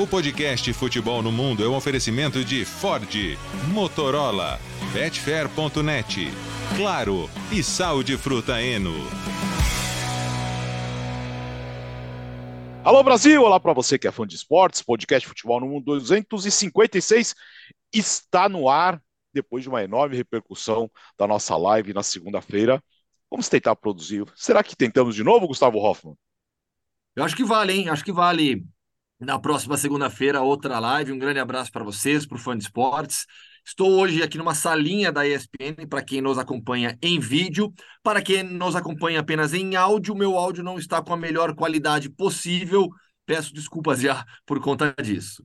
O podcast Futebol no Mundo é um oferecimento de Ford, Motorola, Betfair.net, Claro e Sal de Fruta Eno. Alô Brasil, olá para você que é fã de esportes, podcast Futebol no Mundo 256 está no ar depois de uma enorme repercussão da nossa live na segunda-feira. Vamos tentar produzir. Será que tentamos de novo, Gustavo Hoffman? Eu acho que vale, hein? Acho que vale na próxima segunda-feira outra live. Um grande abraço para vocês, para o fã de esportes. Estou hoje aqui numa salinha da ESPN para quem nos acompanha em vídeo. Para quem nos acompanha apenas em áudio, meu áudio não está com a melhor qualidade possível. Peço desculpas já por conta disso.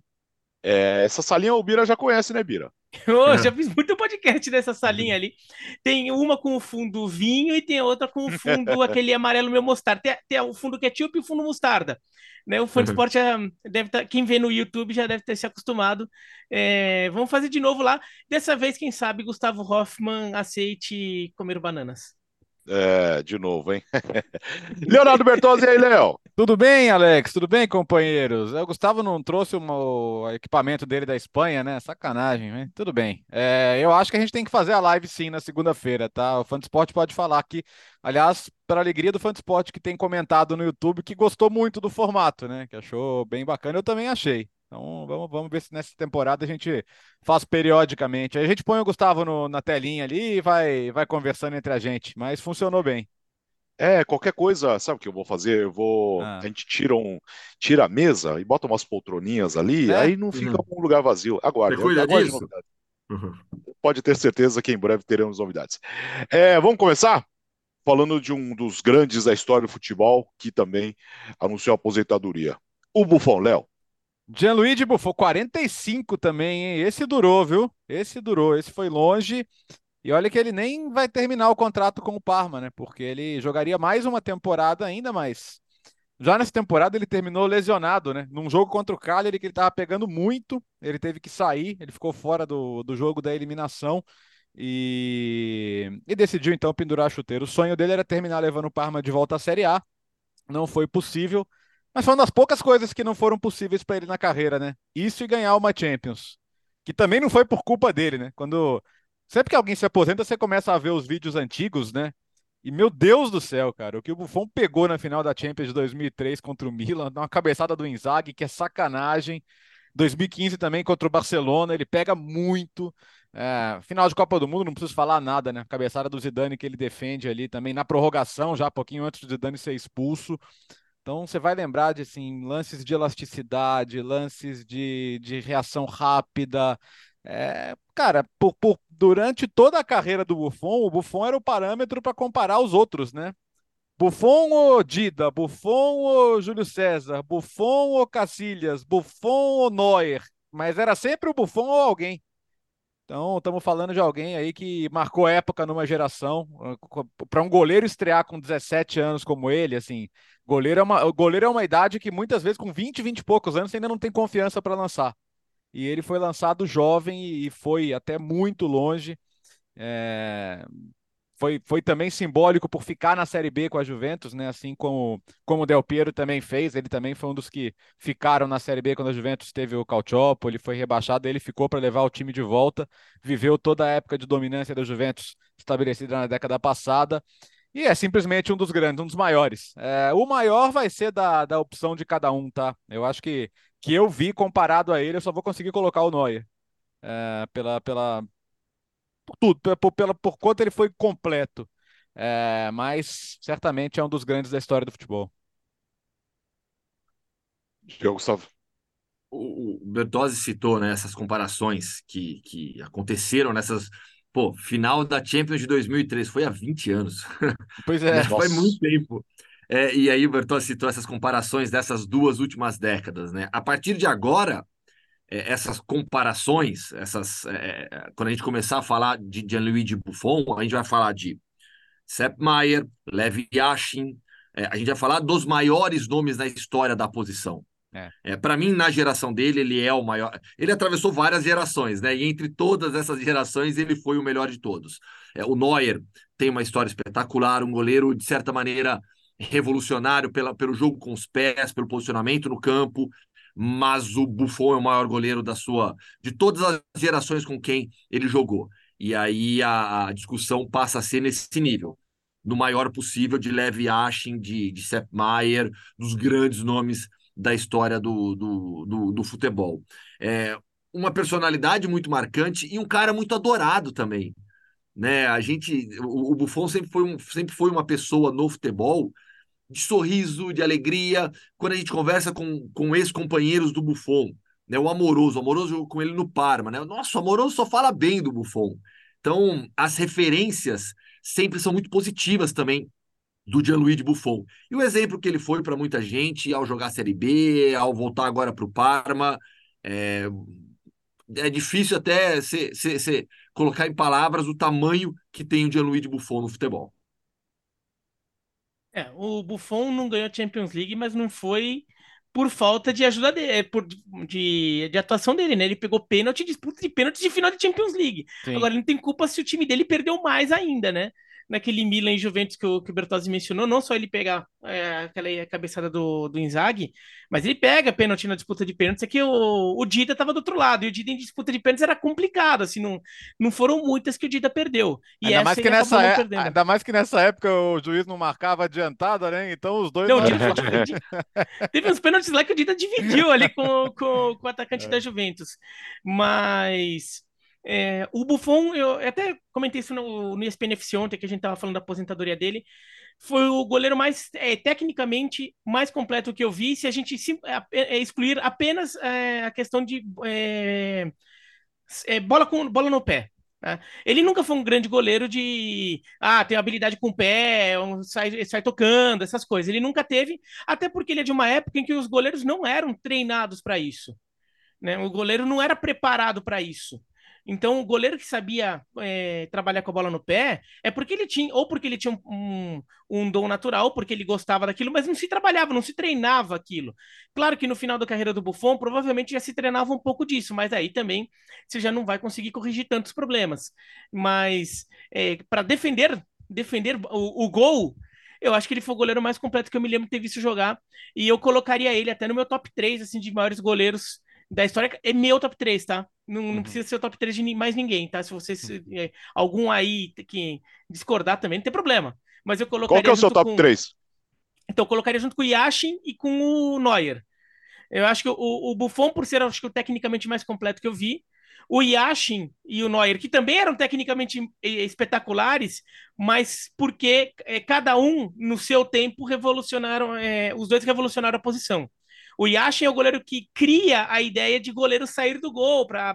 É, essa salinha o Bira já conhece, né, Bira? Eu já fiz muito podcast nessa salinha ali. Tem uma com o fundo vinho e tem outra com o fundo aquele amarelo meu mostarda. Tem, tem o fundo ketchup e o fundo mostarda. Né? O fã de esporte já deve tá, quem vê no YouTube já deve ter se acostumado. É, vamos fazer de novo lá. Dessa vez, quem sabe, Gustavo Hoffman aceite comer bananas. É, de novo, hein? Leonardo Bertozzi, e aí, Léo? Tudo bem, Alex? Tudo bem, companheiros? O Gustavo não trouxe o equipamento dele da Espanha, né? Sacanagem, né? Tudo bem. É, eu acho que a gente tem que fazer a live sim na segunda-feira, tá? O Fã pode falar aqui. Aliás, para alegria do Fã que tem comentado no YouTube que gostou muito do formato, né? Que achou bem bacana. Eu também achei. Então vamos, vamos ver se nessa temporada a gente faz periodicamente. Aí a gente põe o Gustavo no, na telinha ali e vai, vai conversando entre a gente, mas funcionou bem. É, qualquer coisa, sabe o que eu vou fazer? Eu vou. Ah. A gente tira, um, tira a mesa e bota umas poltroninhas ali, é? aí não fica uhum. um lugar vazio. Aguarde, aguarde novidades. Uhum. Pode ter certeza que em breve teremos novidades. É, vamos começar? Falando de um dos grandes da história do futebol, que também anunciou a aposentadoria. O Bufão, Léo. Gianluigi Buffon, 45 também, hein? Esse durou, viu? Esse durou, esse foi longe. E olha que ele nem vai terminar o contrato com o Parma, né? Porque ele jogaria mais uma temporada ainda mais. Já nessa temporada ele terminou lesionado, né? Num jogo contra o Cagliari que ele estava pegando muito, ele teve que sair, ele ficou fora do, do jogo da eliminação e, e decidiu então pendurar chuteiro. O sonho dele era terminar levando o Parma de volta à Série A. Não foi possível. Mas foi uma das poucas coisas que não foram possíveis para ele na carreira, né? Isso e ganhar uma Champions. Que também não foi por culpa dele, né? Quando. Sempre que alguém se aposenta, você começa a ver os vídeos antigos, né? E meu Deus do céu, cara, o que o Buffon pegou na final da Champions de 2003 contra o Milan, uma cabeçada do Inzaghi, que é sacanagem. 2015 também contra o Barcelona, ele pega muito. É, final de Copa do Mundo, não preciso falar nada, né? Cabeçada do Zidane que ele defende ali também na prorrogação, já pouquinho antes do Zidane ser expulso. Então você vai lembrar de assim, lances de elasticidade, lances de, de reação rápida. É, cara, por, por, durante toda a carreira do Buffon, o Buffon era o parâmetro para comparar os outros, né? Buffon ou Dida, Buffon ou Júlio César, Buffon ou Cacilhas, Buffon ou Neuer, mas era sempre o Buffon ou alguém. Então, estamos falando de alguém aí que marcou época numa geração. Para um goleiro estrear com 17 anos como ele, assim, goleiro é uma, goleiro é uma idade que muitas vezes com 20, 20 e poucos anos ainda não tem confiança para lançar. E ele foi lançado jovem e foi até muito longe. É, foi, foi também simbólico por ficar na Série B com a Juventus, né? Assim como, como o Del Piero também fez, ele também foi um dos que ficaram na Série B quando a Juventus teve o Calcioppo, ele foi rebaixado, ele ficou para levar o time de volta, viveu toda a época de dominância da Juventus estabelecida na década passada. E é simplesmente um dos grandes, um dos maiores. É, o maior vai ser da, da opção de cada um, tá? Eu acho que, que eu vi comparado a ele, eu só vou conseguir colocar o Neuer. É, pela, pela, por tudo, por, pela, por quanto ele foi completo. É, mas certamente é um dos grandes da história do futebol. Gustavo. O Bertozzi citou né, essas comparações que, que aconteceram nessas. Pô, final da Champions de 2003 foi há 20 anos. Pois é. foi muito tempo. É, e aí o Bertozzi citou essas comparações dessas duas últimas décadas, né? A partir de agora, é, essas comparações, essas, é, é, quando a gente começar a falar de Gianluigi Buffon, a gente vai falar de Sepp Maier, Lev Yashin, é, a gente vai falar dos maiores nomes na história da posição. É. é para mim, na geração dele, ele é o maior. Ele atravessou várias gerações, né? E entre todas essas gerações, ele foi o melhor de todos. É, o Neuer tem uma história espetacular, um goleiro, de certa maneira, revolucionário pela, pelo jogo com os pés, pelo posicionamento no campo, mas o Buffon é o maior goleiro da sua de todas as gerações com quem ele jogou. E aí a, a discussão passa a ser nesse nível, no maior possível de Levi Ashin, de, de Sepp Maier, dos grandes nomes da história do, do, do, do futebol. É, uma personalidade muito marcante e um cara muito adorado também. Né? A gente, o, o Buffon sempre foi, um, sempre foi uma pessoa no futebol de sorriso, de alegria, quando a gente conversa com, com ex-companheiros do Buffon, né? O Amoroso, o Amoroso com ele no Parma, né? Nossa, o Amoroso só fala bem do Buffon. Então, as referências sempre são muito positivas também do Gianluigi Buffon. E o exemplo que ele foi para muita gente ao jogar a Série B, ao voltar agora para o Parma, é, é difícil até se, se, se, colocar em palavras o tamanho que tem o Gianluigi Buffon no futebol. É, o Buffon não ganhou a Champions League, mas não foi por falta de ajuda dele, é, por, de, de atuação dele, né? Ele pegou pênalti, disputa de pênalti de final de Champions League. Sim. Agora, ele não tem culpa se o time dele perdeu mais ainda, né? Naquele Milan e Juventus que o, que o Bertozzi mencionou, não só ele pegar é, aquela cabeçada do, do Inzaghi, mas ele pega pênalti na disputa de pênaltis, é que o, o Dida estava do outro lado, e o Dida em disputa de pênaltis era complicado, assim, não, não foram muitas que o Dida perdeu. E ainda, mais que nessa é, ainda mais que nessa época o juiz não marcava adiantada, né? Então os dois... Não, não... Dida, teve uns pênaltis lá que o Dida dividiu ali com, com, com o atacante é. da Juventus, mas... É, o Buffon, eu até comentei isso no, no ESPN FC ontem, que a gente estava falando da aposentadoria dele. Foi o goleiro mais, é, tecnicamente, mais completo que eu vi. Se a gente sim, é, é, excluir apenas é, a questão de é, bola, com, bola no pé. Né? Ele nunca foi um grande goleiro de ah, tem habilidade com o pé, sai, sai tocando, essas coisas. Ele nunca teve, até porque ele é de uma época em que os goleiros não eram treinados para isso. Né? O goleiro não era preparado para isso. Então, o goleiro que sabia é, trabalhar com a bola no pé é porque ele tinha, ou porque ele tinha um, um, dom natural, porque ele gostava daquilo, mas não se trabalhava, não se treinava aquilo. Claro que no final da carreira do Buffon, provavelmente já se treinava um pouco disso, mas aí também você já não vai conseguir corrigir tantos problemas. Mas é, para defender, defender o, o gol, eu acho que ele foi o goleiro mais completo que eu me lembro de ter visto jogar. E eu colocaria ele até no meu top 3 assim, de maiores goleiros da história. É meu top 3, tá? Não, não uhum. precisa ser o top 3 de mais ninguém, tá? Se você se, é, algum aí que discordar também, não tem problema. Mas eu colocaria. Qual que é o seu top com... 3? Então, eu colocaria junto com o Yashin e com o Neuer. Eu acho que o, o Buffon, por ser acho que o tecnicamente mais completo que eu vi, o Yashin e o Neuer, que também eram tecnicamente espetaculares, mas porque é, cada um, no seu tempo, revolucionaram, é, os dois revolucionaram a posição. O Yashin é o goleiro que cria a ideia de goleiro sair do gol para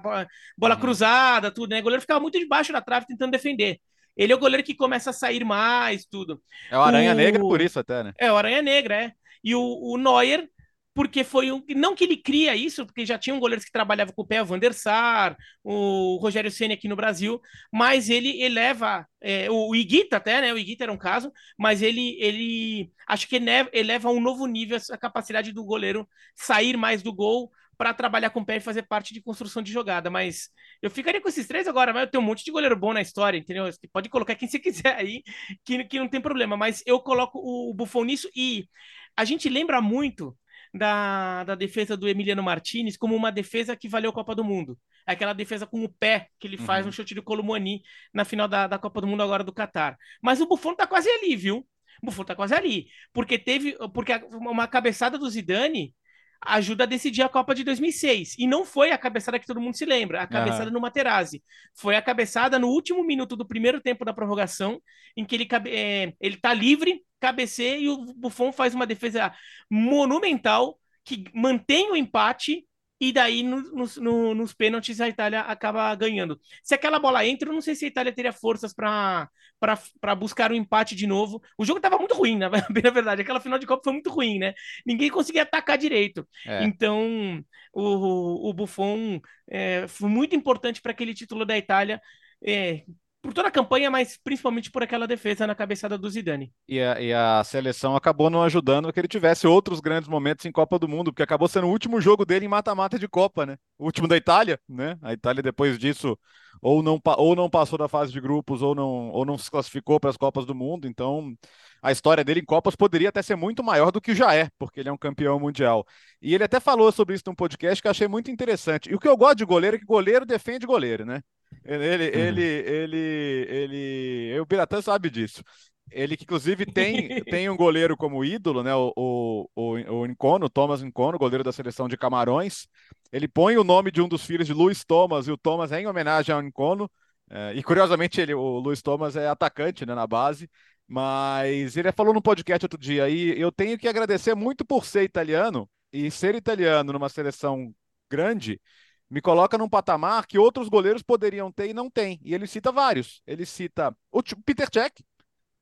bola uhum. cruzada, tudo, né? O goleiro ficava muito debaixo da trave tentando defender. Ele é o goleiro que começa a sair mais, tudo. É o Aranha o... Negra por isso até, né? É o Aranha Negra, é. E o, o Neuer porque foi um. Não que ele cria isso, porque já tinha um goleiro que trabalhava com o pé, o Van der Sar, o Rogério Senna aqui no Brasil, mas ele eleva. É, o Iguita até, né? O Iguita era um caso, mas ele, ele acho que eleva a um novo nível a capacidade do goleiro sair mais do gol para trabalhar com o pé e fazer parte de construção de jogada. Mas eu ficaria com esses três agora, mas eu tenho um monte de goleiro bom na história, entendeu? Você pode colocar quem você quiser aí, que, que não tem problema. Mas eu coloco o Buffon nisso e a gente lembra muito da, da defesa do Emiliano Martinez como uma defesa que valeu a Copa do Mundo. Aquela defesa com o pé que ele faz uhum. no chute de Colomani na final da, da Copa do Mundo agora do Catar. Mas o Buffon tá quase ali, viu? O Buffon tá quase ali. Porque teve. Porque uma cabeçada do Zidane ajuda a decidir a Copa de 2006. E não foi a cabeçada que todo mundo se lembra, a cabeçada uhum. no Materazzi. Foi a cabeçada no último minuto do primeiro tempo da prorrogação, em que ele, é, ele tá livre, cabeceia e o Buffon faz uma defesa monumental que mantém o empate e daí no, no, nos pênaltis a Itália acaba ganhando. Se aquela bola entra, eu não sei se a Itália teria forças para buscar o um empate de novo. O jogo estava muito ruim, na verdade. Aquela final de Copa foi muito ruim, né? Ninguém conseguia atacar direito. É. Então, o, o Buffon é, foi muito importante para aquele título da Itália. É, por toda a campanha, mas principalmente por aquela defesa na cabeçada do Zidane. E a, e a seleção acabou não ajudando que ele tivesse outros grandes momentos em Copa do Mundo, porque acabou sendo o último jogo dele em mata-mata de Copa, né? O último da Itália, né? A Itália depois disso ou não, ou não passou da fase de grupos ou não, ou não se classificou para as Copas do Mundo, então a história dele em Copas poderia até ser muito maior do que já é, porque ele é um campeão mundial. E ele até falou sobre isso num podcast que eu achei muito interessante. E o que eu gosto de goleiro é que goleiro defende goleiro, né? Ele, ele, ele, ele, o Piratã sabe disso. Ele que inclusive tem, tem um goleiro como ídolo, né? O, o, o, o Incono, Thomas Incono, goleiro da seleção de Camarões. Ele põe o nome de um dos filhos de Luiz Thomas, e o Thomas é em homenagem ao Incono. É, e curiosamente, ele, o Luiz Thomas é atacante né, na base. Mas ele falou no podcast outro dia, e eu tenho que agradecer muito por ser italiano, e ser italiano numa seleção grande me coloca num patamar que outros goleiros poderiam ter e não tem. E ele cita vários. Ele cita o Peter Cech,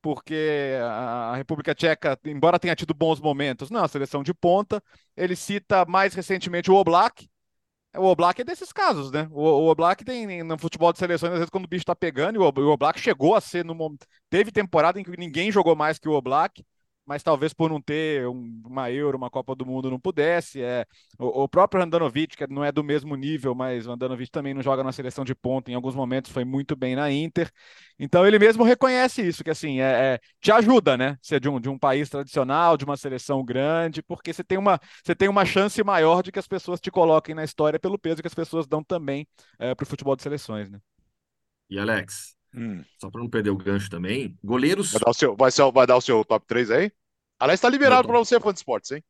porque a República Tcheca, embora tenha tido bons momentos, não, a seleção de ponta. Ele cita mais recentemente o Oblak. O Oblak é desses casos, né? O, Oblak tem no futebol de seleções, às vezes, quando o bicho tá pegando, e o, o Oblak chegou a ser no Teve temporada em que ninguém jogou mais que o Oblak mas talvez por não ter um, uma Euro, uma Copa do Mundo, não pudesse. É, o, o, próprio Andanovic, que não é do mesmo nível, mas o Andanovic também não joga na seleção de ponta, em alguns momentos foi muito bem na Inter. Então ele mesmo reconhece isso, que assim, é, é, te ajuda, né? Ser de um, de um país tradicional, de uma seleção grande, porque você tem uma, você tem uma chance maior de que as pessoas te coloquem na história pelo peso que as pessoas dão também é, para o futebol de seleções, né? E Alex, Hum. Só para não perder o gancho também. Goleiros. Vai dar o seu, vai ser, vai dar o seu top 3 aí? Aliás, está liberado para você, fã de esportes, hein?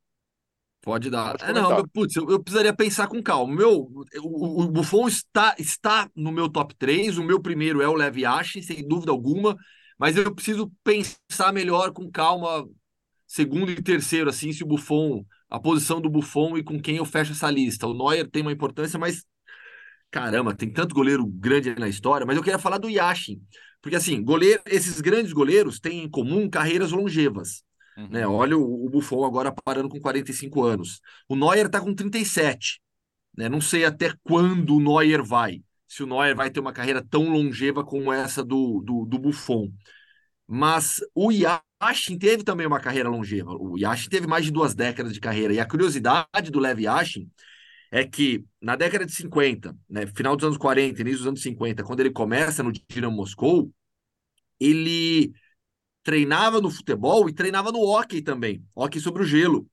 Pode dar. Pode é, não, putz, eu, eu, precisaria pensar com calma. Meu, o, o, Buffon está, está no meu top 3. O meu primeiro é o Levi Ashe, sem dúvida alguma. Mas eu preciso pensar melhor com calma, segundo e terceiro, assim, se o Buffon, a posição do Buffon e com quem eu fecho essa lista. O Neuer tem uma importância, mas caramba, tem tanto goleiro grande na história, mas eu queria falar do Yashin, porque assim, goleiro, esses grandes goleiros têm em comum carreiras longevas. Uhum. Né? Olha o, o, Buffon agora parando com 45 anos. O Neuer está com 37. Né? Não sei até quando o Neuer vai. Se o Neuer vai ter uma carreira tão longeva como essa do, do, do Buffon. Mas o Yashin teve também uma carreira longeva. O Yashin teve mais de duas décadas de carreira. E a curiosidade do Lev Yashin é que na década de 50, né, final dos anos 40, início dos anos 50, quando ele começa no Dinamo Moscou, ele treinava no futebol e treinava no hockey também, hockey sobre o gelo.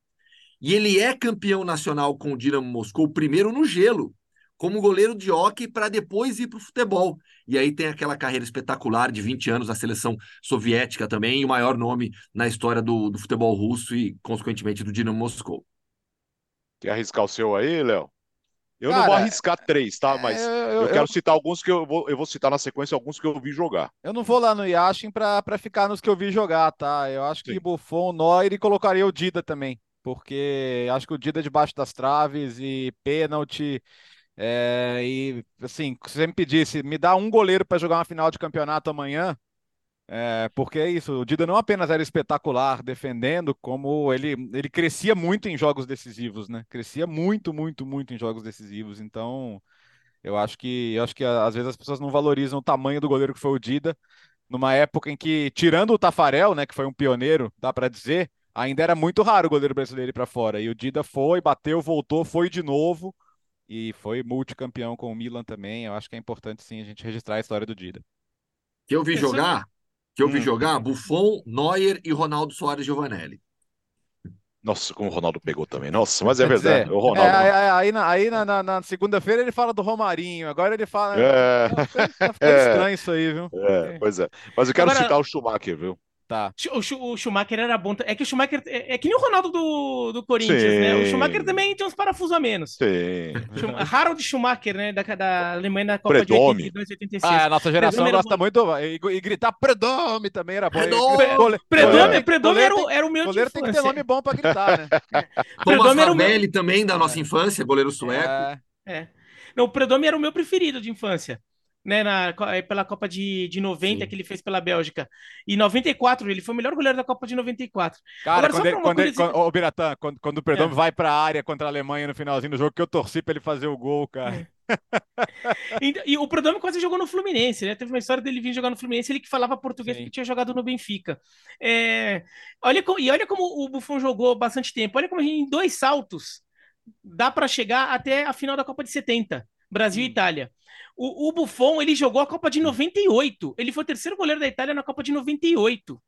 E ele é campeão nacional com o Dinamo Moscou, primeiro no gelo, como goleiro de hockey para depois ir para o futebol. E aí tem aquela carreira espetacular de 20 anos na seleção soviética também, e o maior nome na história do, do futebol russo e, consequentemente, do Dinamo Moscou. Quer arriscar o seu aí, Léo? Eu Cara, não vou arriscar três, tá? Mas eu, eu, eu quero eu... citar alguns que eu vou, eu vou citar na sequência alguns que eu vi jogar. Eu não vou lá no Yashin para ficar nos que eu vi jogar, tá? Eu acho Sim. que Buffon, Neuer e colocaria o Dida também, porque acho que o Dida é debaixo das traves e pênalti. É, e assim, se você me pedisse, me dá um goleiro para jogar uma final de campeonato amanhã, é, porque é isso, o Dida não apenas era espetacular defendendo, como ele, ele crescia muito em jogos decisivos, né? Crescia muito, muito, muito em jogos decisivos. Então, eu acho que eu acho que às vezes as pessoas não valorizam o tamanho do goleiro que foi o Dida, numa época em que, tirando o Tafarel, né, que foi um pioneiro, dá para dizer, ainda era muito raro o goleiro brasileiro ir para fora. E o Dida foi, bateu, voltou, foi de novo e foi multicampeão com o Milan também. Eu acho que é importante sim a gente registrar a história do Dida. Que eu vi jogar que eu vi hum. jogar Buffon, Neuer e Ronaldo Soares Giovanelli. Nossa, como o Ronaldo pegou também. Nossa, mas é verdade. o Ronaldo... É, é, aí na, aí na, na, na segunda-feira ele fala do Romarinho, agora ele fala. É, tá ficando é, estranho isso aí, viu? É, pois é. Mas eu quero agora... citar o Schumacher, viu? Tá. O, o, Schumacher era bom. É que o Schumacher é, é que nem o Ronaldo do, do Corinthians, Sim. né? O Schumacher também tinha uns parafusos a menos. Sim. Harold Schumacher, né? Da, da Alemanha na Copa Predome. de 82, 86. Ah, a nossa geração gosta muito. E, e, gritar Predome também era bom. Predome, Predome, Predome era, o, era o meu goleiro tem que ter nome bom pra gritar, né? Thomas Ravelli também da nossa infância, goleiro sueco. É. é. Não, o Predome era o meu preferido de infância né, na, pela Copa de, de 90 Sim. que ele fez pela Bélgica. E 94, ele foi o melhor goleiro da Copa de 94. Cara, Agora, quando, ele, quando, ele, quando, ô, Biratã, quando, quando o Perdomo é. vai para a área contra a Alemanha no finalzinho do jogo, que eu torci para ele fazer o gol, cara. É. e, e, o Prodome quase jogou no Fluminense, né? Teve uma história dele vir jogar no Fluminense, ele que falava português Sim. porque tinha jogado no Benfica. É, olha como, e olha como o Buffon jogou bastante tempo. Olha como gente, em dois saltos, dá para chegar até a final da Copa de 70, Brasil e Itália. O, o Buffon, ele jogou a Copa de 98. Ele foi o terceiro goleiro da Itália na Copa de 98.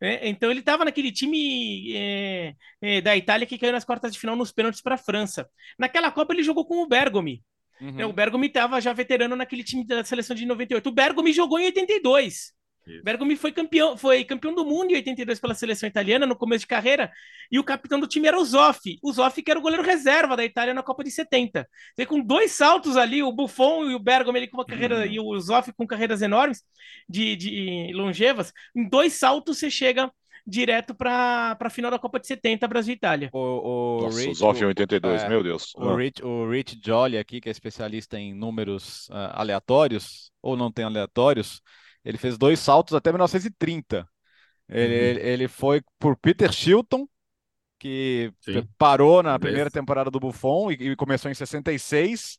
É, então ele estava naquele time é, é, da Itália que caiu nas quartas de final nos pênaltis para a França. Naquela Copa ele jogou com o Bergomi. Uhum. É, o Bergomi estava já veterano naquele time da seleção de 98. O Bergomi jogou em 82. Isso. Bergomi foi campeão, foi campeão do mundo em 82 pela seleção italiana no começo de carreira, e o capitão do time era o Zoff. O Zoff que era o goleiro reserva da Itália na Copa de 70. E com dois saltos ali, o Buffon e o Bergomi com uma carreira uhum. e o Zoff com carreiras enormes de, de longevas, em dois saltos você chega direto para a final da Copa de 70, Brasil e Itália. O, o Nossa, Rich, Zoff em 82, é, meu Deus. O, ah. Rich, o Rich Jolly aqui, que é especialista em números uh, aleatórios, ou não tem aleatórios, ele fez dois saltos até 1930. Ele, uhum. ele foi por Peter Shilton, que Sim. parou na primeira temporada do Buffon e, e, começou em 66.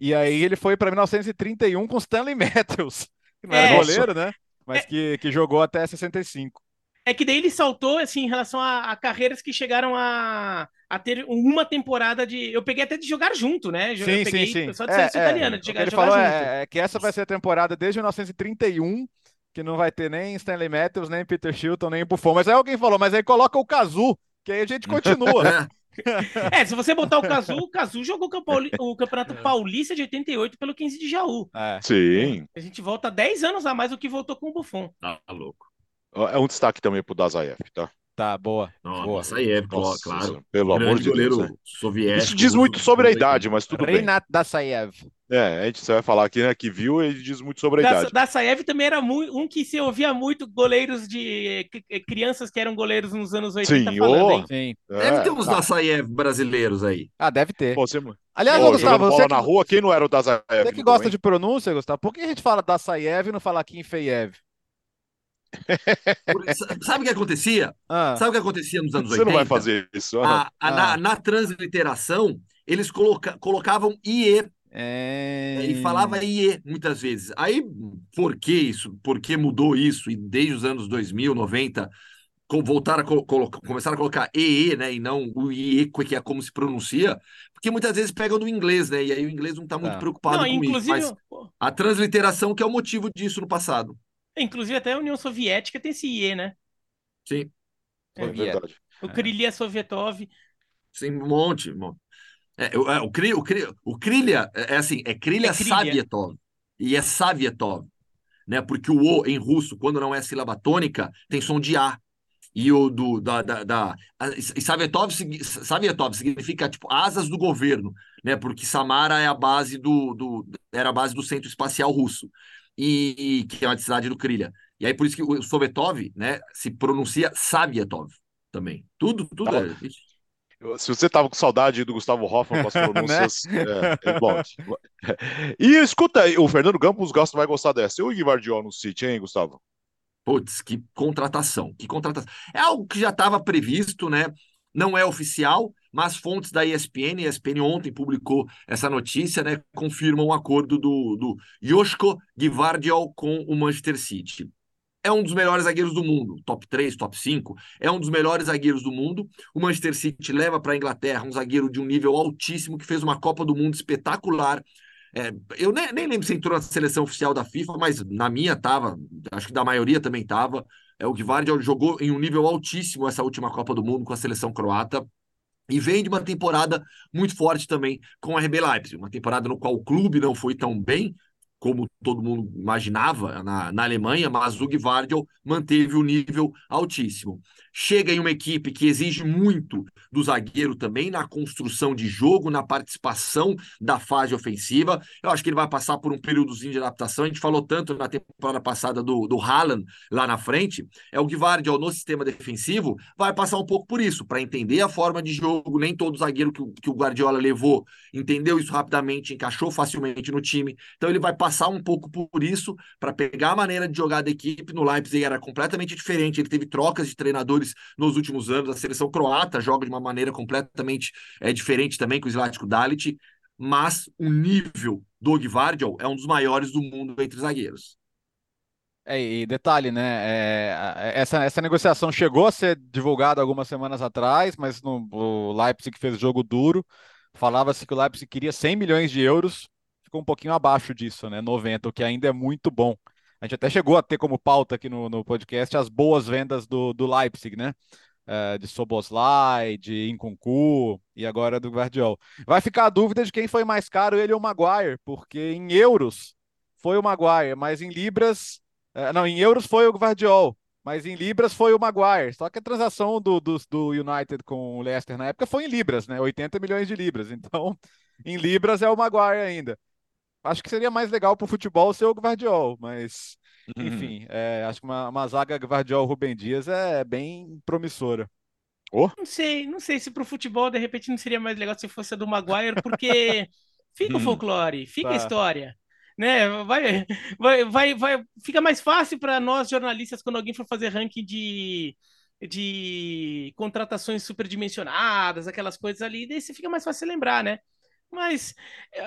E aí ele foi para 1931 com Stanley Matthews, que não era é, goleiro, né? Mas é... que, que jogou até 65. É que daí ele saltou, assim, em relação a, a, carreiras que chegaram a, a ter uma temporada de. Eu peguei até de jogar junto, né? Eu sim, peguei sim, sim. Só de é, é, italiana, de jogar, ele jogar falou junto. É, é, que essa vai ser a temporada desde 1931, que não vai ter nem Stanley Matthews, nem Peter Shilton, nem Buffon. Mas aí alguém falou, mas aí coloca o Kazu, que aí a gente continua. é, se você botar o Cazu, o Cazu jogou o Campeonato Paulista de 88 pelo 15 de Jaú. É. Sim. A gente volta 10 anos a mais do que voltou com o Buffon. Tá louco. É um destaque também pro Dazaev, tá? Tá, boa. Nossa, boa. Dazaev, claro. Pelo amor de goleiro Deus. Né? Soviético. Isso diz muito sobre a idade, mas tudo Reinat bem. Dazaev. É, a gente vai falar aqui, né, que viu, ele diz muito sobre a da, idade. Dazaev também era muito, um que se ouvia muito goleiros de crianças que eram goleiros nos anos 80 Sim, falando, oh, Sim. Deve ter uns tá. Dazaev brasileiros aí. Ah, deve ter. Pô, você... Aliás, oh, Gustavo, você que... na rua, quem não era o Dazaev? Você que gosta de pronúncia, Gustavo, por que a gente fala Dazaev e não fala Kim Feiev? Sabe o que acontecia? Ah. Sabe o que acontecia nos anos Você 80? Você não vai fazer isso. A, a, ah. na, na, transliteração, eles coloca, colocavam IE. É... E falava IE muitas vezes. Aí, por que isso? Por que mudou isso? E desde os anos 2000, 90, voltaram a começaram a colocar EE, né? E não o IE, que é como se pronuncia, porque muitas vezes pegam do inglês, né? E aí o inglês não está muito ah. preocupado não, com inclusive... isso. Mas a transliteração que é o motivo disso no passado. Inclusive, até a União Soviética tem esse IE, né? Sim. É, é verdade. O Krylia Sovietov. Sim, um monte. Um monte. É, o, é, o, o, o Krylia, é, é assim, é Krylia é Savietov. E é Savietov. Né? Porque o O em russo, quando não é sílaba tônica, tem som de A. E o do da, da, da e Savietov, Savietov significa tipo asas do governo, né? Porque Samara é a base do, do era a base do centro espacial russo e, que é uma cidade do Krylia. E aí por isso que o Sovetov, né, se pronuncia Savietov também. Tudo, tudo tá é... Se você tava com saudade do Gustavo Hoffman com as pronúncias, né? é, é bom. E escuta, o Fernando Campos gosta, vai gostar dessa. E o Guivardiol no City, hein, Gustavo? Putz, que contratação, que contratação. É algo que já estava previsto, né? Não é oficial, mas fontes da ESPN, a ESPN ontem publicou essa notícia, né, confirmam o acordo do, do Joshko Gvardiol com o Manchester City. É um dos melhores zagueiros do mundo, top 3, top 5, é um dos melhores zagueiros do mundo. O Manchester City leva para a Inglaterra um zagueiro de um nível altíssimo que fez uma Copa do Mundo espetacular. É, eu nem, nem, lembro se entrou na seleção oficial da FIFA, mas na minha estava, acho que da maioria também estava. É, o Gvardiol jogou em um nível altíssimo essa última Copa do Mundo com a seleção croata. E vem de uma temporada muito forte também com o RB Leipzig, uma temporada no qual o clube não foi tão bem, como todo mundo imaginava na, na Alemanha, mas o Gvardiol manteve o nível altíssimo. Chega em uma equipe que exige muito do zagueiro também na construção de jogo, na participação da fase ofensiva. Eu acho que ele vai passar por um períodozinho de adaptação. A gente falou tanto na temporada passada do, do Haaland lá na frente. É o Gvardiol no sistema defensivo vai passar um pouco por isso, para entender a forma de jogo. Nem todo zagueiro que, que o Guardiola levou entendeu isso rapidamente, encaixou facilmente no time. Então ele vai passar um pouco por isso, para pegar a maneira de jogar da equipe. No Leipzig era completamente diferente, ele teve trocas de treinadores nos últimos anos. A seleção croata joga de uma maneira completamente é, diferente também com o Zlatko Dalit. mas o nível do Gvardiol é um dos maiores do mundo entre zagueiros. É, e detalhe, né? É, essa, essa negociação chegou a ser divulgada algumas semanas atrás, mas no, o Leipzig fez jogo duro. Falava-se que o Leipzig queria 100 milhões de euros, ficou um pouquinho abaixo disso, né? 90, o que ainda é muito bom. A gente até chegou a ter como pauta aqui no, no podcast as boas vendas do, do Leipzig, né? Uh, de Soboslai, de Inconcu e agora do Guardiol. Vai ficar a dúvida de quem foi mais caro, ele ou o Maguire, porque em euros foi o Maguire, mas em libras, uh, não, em euros foi o Guardiol, mas em libras foi o Maguire. Só que a transação do, do, do United com o Leicester na época foi em libras, né? 80 milhões de libras. Então, em libras é o Maguire ainda. Acho que seria mais legal para o futebol ser o Guardiol, mas uhum. enfim, é, acho que uma, uma zaga Guardiol-Rubem Dias é bem promissora. Oh. Não sei, não sei se para o futebol de repente não seria mais legal se fosse a do Maguire, porque fica o hum. folclore, fica tá. a história né? Vai, vai, vai, vai, fica mais fácil para nós jornalistas quando alguém for fazer ranking de, de contratações superdimensionadas, aquelas coisas ali, daí você fica mais fácil lembrar, né? Mas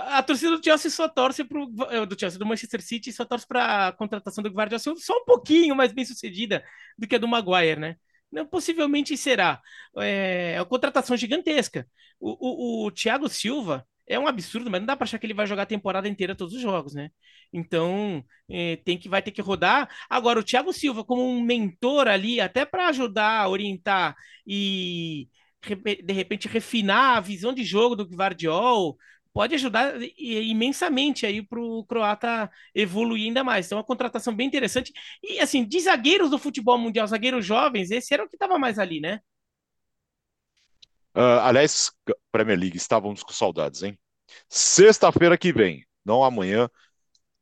a torcida do Chelsea só torce pro eh, do Chelsea, do Manchester City, só torce para a contratação do Guardiola só um pouquinho mais bem sucedida do que a do Maguire, né? Não, possivelmente será. É, é uma contratação gigantesca. O, o, o Thiago Silva, é um absurdo, mas não dá para achar que ele vai jogar a temporada inteira todos os jogos, né? Então, é, tem que vai ter que rodar. Agora, o Thiago Silva, como um mentor ali, até para ajudar, orientar e de repente refinar a visão de jogo do Guardiol, pode ajudar imensamente aí para o croata evoluir ainda mais. Então, uma contratação bem interessante. E assim, de zagueiros do futebol mundial, zagueiros jovens, esse era o que estava mais ali, né? Uh, aliás, Premier League, estávamos com saudades, hein? Sexta-feira que vem, não amanhã,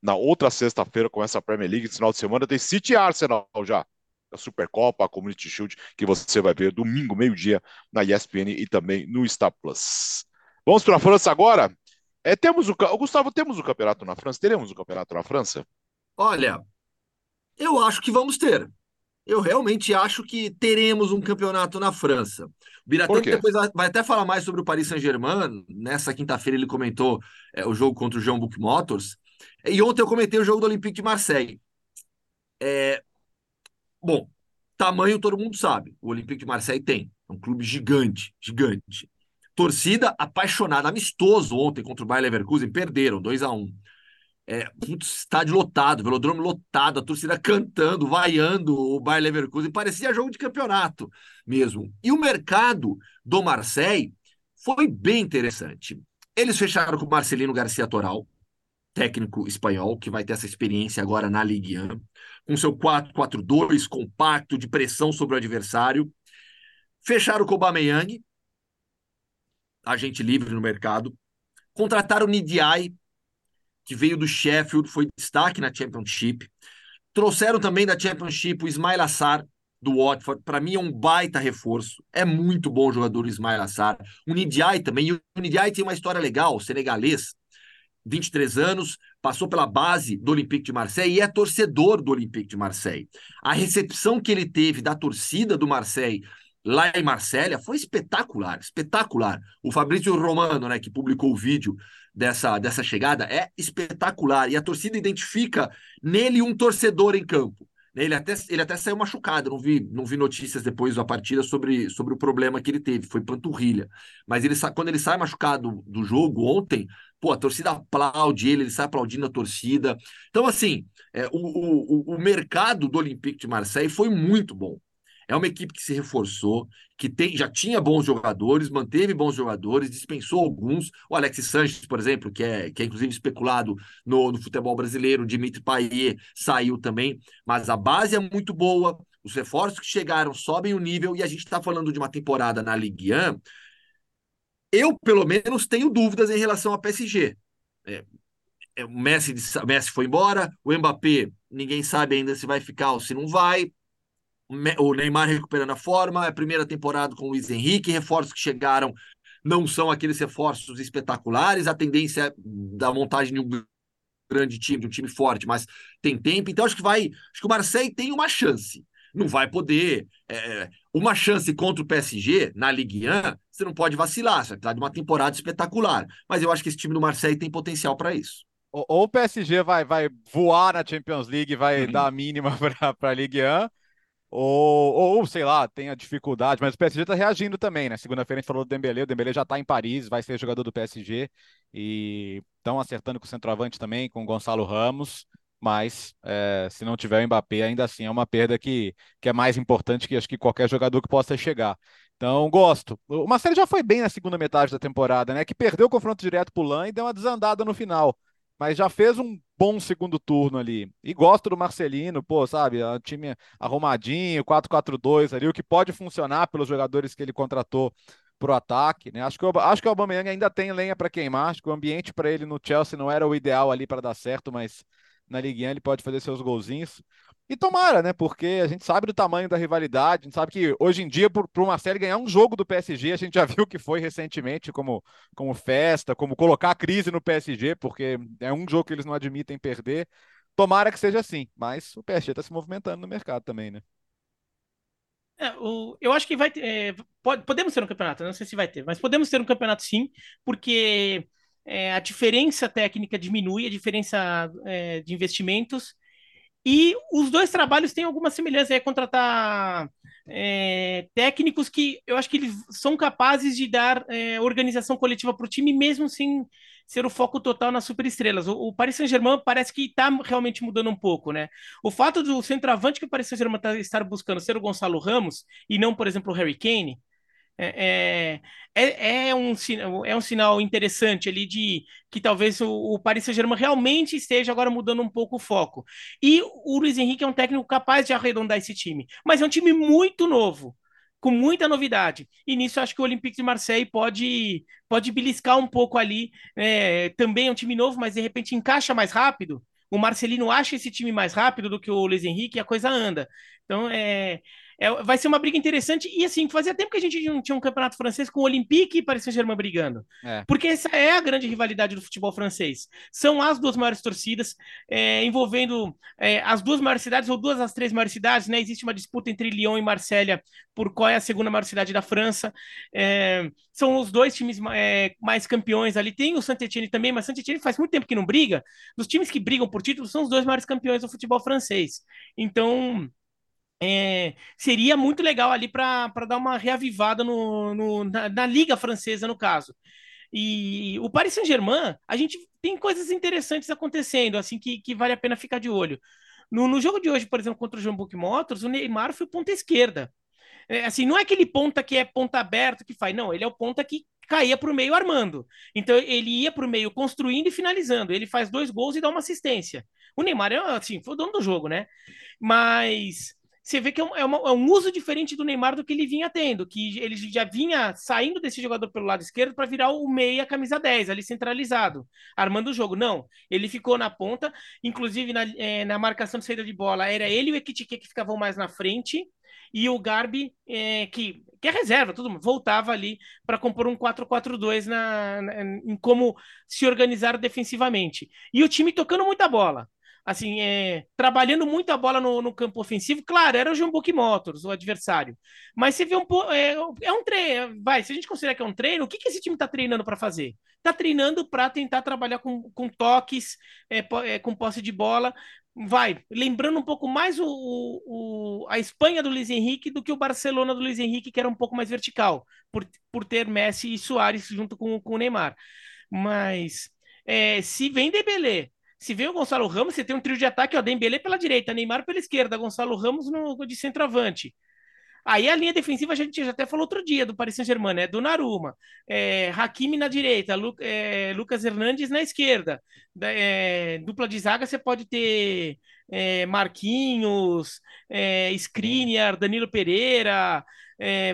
na outra sexta-feira começa a Premier League, final de semana tem City Arsenal já. A Supercopa, a Community Shield, que você vai ver domingo, meio-dia, na ESPN e também no Star Plus. Vamos para a França agora? É, temos o, Gustavo, temos o campeonato na França? Teremos o campeonato na França? Olha, eu acho que vamos ter. Eu realmente acho que teremos um campeonato na França. O Biratã depois vai até falar mais sobre o Paris Saint-Germain. Nessa quinta-feira ele comentou é, o jogo contra o Jean Book Motors. E ontem eu comentei o jogo do Olympique de Marseille. É... Bom, tamanho todo mundo sabe. O Olympique de Marseille tem. É um clube gigante, gigante. Torcida apaixonada, amistoso ontem contra o Bayer Leverkusen, perderam 2 a 1 um. É, putz, estádio lotado, velodrome lotado, a torcida cantando, vaiando o Bayer Leverkusen, parecia jogo de campeonato mesmo. E o mercado do Marseille foi bem interessante. Eles fecharam com o Marcelino Garcia Toral, técnico espanhol, que vai ter essa experiência agora na Ligue 1, com seu 4-4-2 compacto, de pressão sobre o adversário. Fecharam com o Bameyang, agente livre no mercado. Contrataram o Nidiai, que veio do Sheffield, foi destaque na Championship. Trouxeram também da Championship o Ismail Assar, do Watford. Para mim é um baita reforço. É muito bom jogador o Ismail Assar. O Nidiai também. E o Nidiai tem uma história legal, senegalês. 23 anos, passou pela base do Olympique de Marseille e é torcedor do Olympique de Marseille. A recepção que ele teve da torcida do Marseille lá em Marsella foi espetacular, espetacular. O Fabrício Romano, né, que publicou o vídeo dessa, dessa chegada, é espetacular. E a torcida identifica nele um torcedor em campo. Ele até, ele até saiu machucado, não vi, não vi notícias depois da partida sobre, sobre o problema que ele teve, foi panturrilha. Mas ele quando ele sai machucado do jogo ontem, pô, a torcida aplaude ele, ele sai aplaudindo a torcida. Então, assim, é, o, o, o mercado do Olympique de Marseille foi muito bom. É uma equipe que se reforçou, que tem, já tinha bons jogadores, manteve bons jogadores, dispensou alguns. O Alexis Sanches, por exemplo, que é, que é inclusive especulado no, no futebol brasileiro, o Dimitri Payet saiu também, mas a base é muito boa, os reforços que chegaram sobem o nível e a gente está falando de uma temporada na Ligue 1. Eu, pelo menos, tenho dúvidas em relação a PSG. É, é, o Messi, Messi foi embora, o Mbappé, ninguém sabe ainda se vai ficar ou se não vai o Neymar recuperando a forma, é a primeira temporada com o Luiz Henrique, reforços que chegaram não são aqueles reforços espetaculares, a tendência é da montagem de um grande time, de um time forte, mas tem tempo, então acho que vai, acho que o Marseille tem uma chance. não vai poder. É, uma chance contra o PSG na Ligue 1, você não pode vacilar, você vai precisar de uma temporada espetacular. Mas eu acho que esse time do Marseille tem potencial para isso. Ou, ou, o PSG vai, vai voar na Champions League, vai uhum. dar a mínima para a Ligue 1, ou, ou, sei lá, tem a dificuldade, mas o PSG está reagindo também, né? Segunda-feira a gente falou do Dembélé, o Dembélé já está em Paris, vai ser jogador do PSG, e estão acertando com o centroavante também, com o Gonçalo Ramos mas é, se não tiver o Mbappé, ainda assim é uma perda que, que é mais importante que acho que qualquer jogador que possa chegar. Então, gosto. O Marcelo já foi bem na segunda metade da temporada, né? Que perdeu o confronto direto pro Lan e deu uma desandada no final. Mas já fez um bom segundo turno ali. E gosto do Marcelino, pô, sabe? O time arrumadinho, 4-4-2 ali, o que pode funcionar pelos jogadores que ele contratou pro ataque, né? Acho que, o, acho que o Aubameyang ainda tem lenha para queimar. Acho que o ambiente para ele no Chelsea não era o ideal ali para dar certo, mas na Ligue 1 ele pode fazer seus golzinhos. E tomara, né? Porque a gente sabe do tamanho da rivalidade, a gente sabe que hoje em dia, para uma série ganhar um jogo do PSG, a gente já viu que foi recentemente como, como festa, como colocar a crise no PSG, porque é um jogo que eles não admitem perder. Tomara que seja assim, mas o PSG está se movimentando no mercado também, né? É, o, eu acho que vai ter. É, pode, podemos ter um campeonato, não sei se vai ter, mas podemos ter um campeonato sim, porque é, a diferença técnica diminui, a diferença é, de investimentos, e os dois trabalhos têm alguma semelhança, é contratar é, técnicos que eu acho que eles são capazes de dar é, organização coletiva para o time, mesmo sem ser o foco total nas superestrelas. O, o Paris Saint-Germain parece que está realmente mudando um pouco, né? O fato do centroavante que o Paris Saint-Germain tá, estar buscando ser o Gonçalo Ramos e não, por exemplo, o Harry Kane, é, é, é, é, um, é um sinal interessante ali de que talvez o, o Paris Saint-Germain realmente esteja agora mudando um pouco o foco. E o Luiz Henrique é um técnico capaz de arredondar esse time, mas é um time muito novo, com muita novidade. E nisso acho que o Olympique de Marseille pode, pode beliscar um pouco ali. É, também é um time novo, mas de repente encaixa mais rápido. O Marcelino acha esse time mais rápido do que o Luiz Henrique e a coisa anda. Então, é, é, vai ser uma briga interessante. E assim, fazia tempo que a gente não tinha um campeonato francês com o Olympique e Paris Saint-Germain brigando. É. Porque essa é a grande rivalidade do futebol francês. São as duas maiores torcidas, é, envolvendo é, as duas maiores cidades, ou duas das três maiores cidades, né? Existe uma disputa entre Lyon e Marsella por qual é a segunda maior cidade da França. É, são os dois times é, mais campeões ali. Tem o Saint-Etienne também, mas Saint-Etienne faz muito tempo que não briga. Dos times que brigam por título, são os dois maiores campeões do futebol francês. Então é, seria muito legal ali para dar uma reavivada no, no na, na, Liga Francesa, no caso. E o Paris Saint-Germain, a gente tem coisas interessantes acontecendo, assim, que, que vale a pena ficar de olho. No, no jogo de hoje, por exemplo, contra o Book Motors, o Neymar foi ponta esquerda. É, assim, não é aquele ponta que é ponta aberto que faz, não, ele é o ponta que caía para o meio armando. Então ele ia para o meio construindo e finalizando. Ele faz dois gols e dá uma assistência. O Neymar é assim, foi o dono do jogo, né? Mas você vê que é um, é, uma, é um, uso diferente do Neymar do que ele vinha tendo, que ele já vinha saindo desse jogador pelo lado esquerdo para virar o meia camisa 10, ali centralizado, armando o jogo. Não, ele ficou na ponta, inclusive na, é, na marcação de saída de bola, era ele e o Ekitike que ficavam mais na frente, e o Garbi, é, que, que é reserva, tudo voltava ali para compor um 4-4-2 na, na, em como se organizar defensivamente. E o time tocando muita bola assim, é, trabalhando muito a bola no, no, campo ofensivo. Claro, era o Jumbo Motors, o adversário. Mas você vê um pouco. É, é, um treino. Vai, se a gente considerar que é um treino, o que, que esse time está treinando para fazer? Está treinando para tentar trabalhar com, com toques, é, é, com posse de bola. Vai, lembrando um pouco mais o, o, a Espanha do Luiz Henrique do que o Barcelona do Luiz Henrique, que era um pouco mais vertical, por, por ter Messi e Soares junto com, com o Neymar. Mas é, se vem Dembélé, se vem o Gonçalo Ramos, você tem um trio de ataque, ó, Dembélé pela direita, Neymar pela esquerda, Gonçalo Ramos no, de centroavante. Aí a linha defensiva a gente já até falou outro dia do Paris Saint-Germain, né? Do Naruma, é, Hakimi na direita, Lu, é, Lucas Hernandes na esquerda. É, dupla de zaga você pode ter é, Marquinhos, é, Skriniar, Danilo Pereira, é,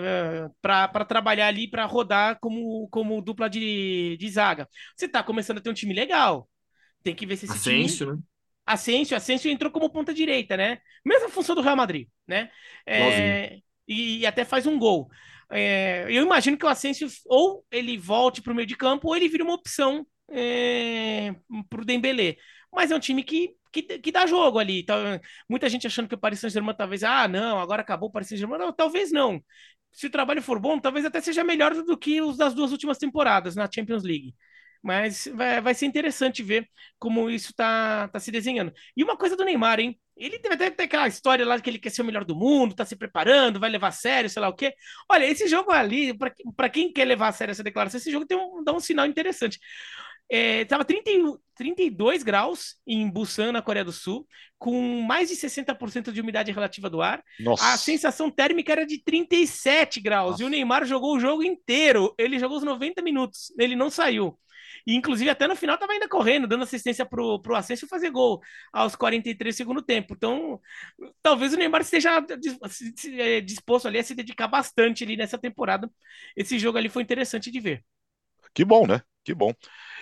para trabalhar ali, para rodar como, como dupla de, de zaga. Você está começando a ter um time legal. Tem que ver se esse Ascenso, time... né? Asensio, Asensio entrou como ponta direita, né? Mesma função do Real Madrid, né? É, e, e, até faz um gol. É, eu imagino que o Asensio ou ele volte para o meio de campo ou ele vira uma opção é, para o Dembélé. Mas é um time que que, que dá jogo ali. Tá, muita gente achando que o Paris Saint-Germain talvez, ah, não, agora acabou o Paris Saint-Germain. Não, talvez não. Se o trabalho for bom, talvez até seja melhor do que os das duas últimas temporadas na Champions League. Mas vai, vai ser interessante ver como isso tá, tá se desenhando. E uma coisa do Neymar, hein? Ele deve até ter aquela história lá que ele quer ser o melhor do mundo, tá se preparando, vai levar a sério, sei lá o quê. Olha, esse jogo ali, para quem quer levar a sério essa declaração, esse jogo tem um, dá um sinal interessante. É, tava 30, 32 graus em Busan, na Coreia do Sul, com mais de 60% de umidade relativa do ar. Nossa. A sensação térmica era de 37 graus. Nossa. E o Neymar jogou o jogo inteiro. Ele jogou os 90 minutos. Ele não saiu. E, inclusive, até no final estava ainda correndo, dando assistência pro, pro Asensio fazer gol aos 43 segundo tempo. Então, talvez o Neymar esteja é, disposto ali a se dedicar bastante ali nessa temporada. Esse jogo ali foi interessante de ver. Que bom, né? Que bom.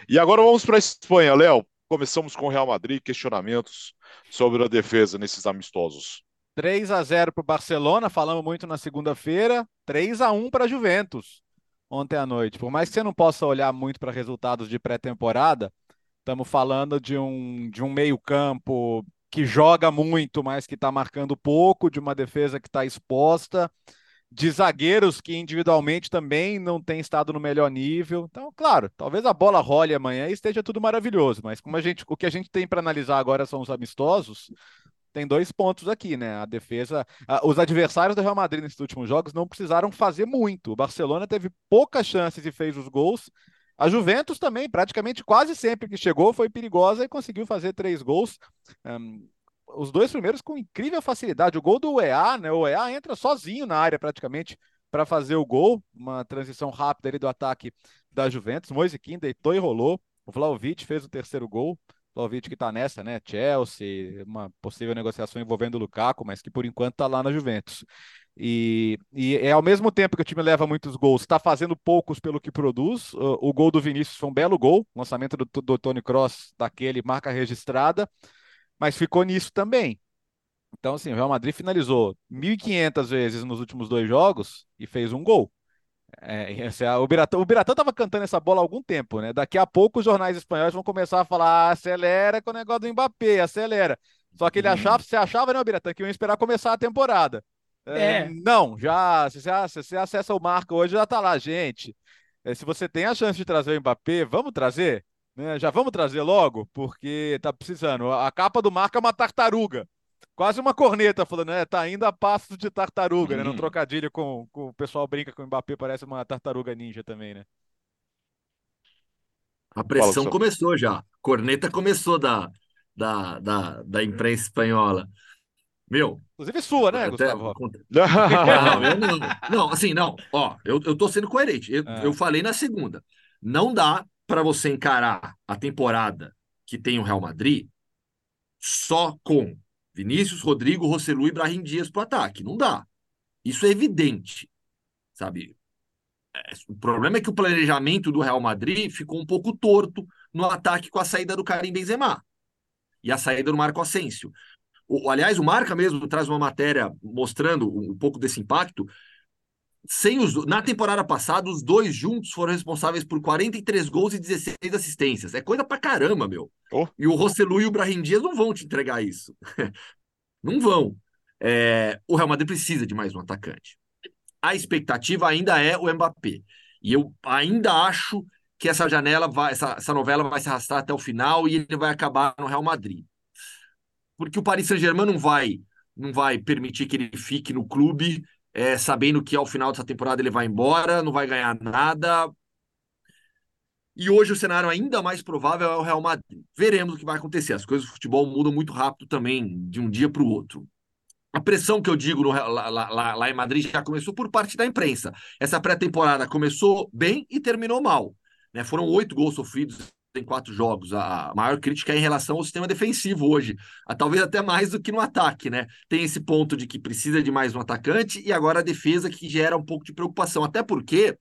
E agora vamos para a Espanha, Léo. Começamos com o Real Madrid, questionamentos sobre a defesa nesses amistosos. 3 a 0 para o Barcelona, falamos muito na segunda-feira. 3 a 1 para a Juventus ontem à noite. Por mais que você não possa olhar muito para resultados de pré-temporada, estamos falando de um, de um meio-campo que joga muito, mas que está marcando pouco, de uma defesa que está exposta, de zagueiros que individualmente também não têm estado no melhor nível. Então, claro, talvez a bola role amanhã e esteja tudo maravilhoso, mas como a gente, o que a gente tem para analisar agora são os amistosos, tem dois pontos aqui, né? A defesa. os adversários do Real Madrid nesses últimos jogos não precisaram fazer muito. O Barcelona teve poucas chances e fez os gols. A Juventus também, praticamente quase sempre que chegou, foi perigosa e conseguiu fazer três gols. Um, os dois primeiros com incrível facilidade. O gol do EA, né? O EA entra sozinho na área praticamente para fazer o gol. Uma transição rápida ali do ataque da Juventus. Moise Kim deitou e rolou. O Vlaovic fez o terceiro gol. Vlaovic que está nessa, né? Chelsea, uma possível negociação envolvendo o Lukaku, mas que por enquanto está lá na Juventus. E, e, é ao mesmo tempo que o time leva muitos gols, está fazendo poucos pelo que produz. O, o, gol do Vinícius foi um belo gol, lançamento do, do Tony Cross daquele, marca registrada, mas ficou nisso também. Então, assim, o Real Madrid finalizou 1.500 vezes nos últimos dois jogos e fez um gol. É, é o Biratã, o Biratã tava cantando essa bola há algum tempo, né? Daqui a pouco os jornais espanhóis vão começar a falar: ah, acelera com o negócio do Mbappé, acelera. Só que ele uhum. achava, você achava, né, Biratã, que iam esperar começar a temporada. É. é. Não, já se, você, se acessa o marco hoje, já tá lá, gente. É, se você tem a chance de trazer o Mbappé, vamos trazer? Né? Já vamos trazer logo, porque tá precisando. A capa do marco é uma tartaruga quase uma corneta falando, né? Tá indo a passos de tartaruga, né? No uhum. trocadilho com, com o pessoal brinca com o Mbappé, parece uma tartaruga ninja também, né? A pressão Fala, começou já. Corneta começou da, da, da, da imprensa espanhola. Meu. Inclusive sua, né, até... Gustavo? Não, não, não, assim, não. Ó, eu, eu tô sendo coerente. Eu, é. eu falei na segunda. Não dá para você encarar a temporada que tem o Real Madrid só com Vinícius, Rodrigo, Rossellu e Brahim Dias para o ataque. Não dá. Isso é evidente, sabe? É, o problema é que o planejamento do Real Madrid ficou um pouco torto no ataque com a saída do Karim Benzema e a saída do Marco Asensio. O, aliás, o Marca mesmo traz uma matéria mostrando um pouco desse impacto. Sem os, na temporada passada, os dois juntos foram responsáveis por 43 gols e 16 assistências. É coisa pra caramba, meu. Oh. E o Rossellu e o Brahim Dias não vão te entregar isso. não vão. É, o Real Madrid precisa de mais um atacante. A expectativa ainda é o Mbappé. E eu ainda acho que essa janela vai, essa, essa novela vai se arrastar até o final e ele vai acabar no Real Madrid. Porque o Paris Saint-Germain não vai, não vai permitir que ele fique no clube é, sabendo que ao final dessa temporada ele vai embora, não vai ganhar nada. E hoje o cenário ainda mais provável é o Real Madrid. Veremos o que vai acontecer. As coisas do futebol mudam muito rápido também, de um dia para o outro. A pressão que eu digo no, lá, lá, lá, em Madrid já começou por parte da imprensa. Essa pré-temporada começou bem e terminou mal. Né? Foram oito gols sofridos em quatro jogos. A maior crítica é em relação ao sistema defensivo hoje, a, talvez até mais do que no ataque, né? Tem esse ponto de que precisa de mais um atacante e agora a defesa que gera um pouco de preocupação, até porque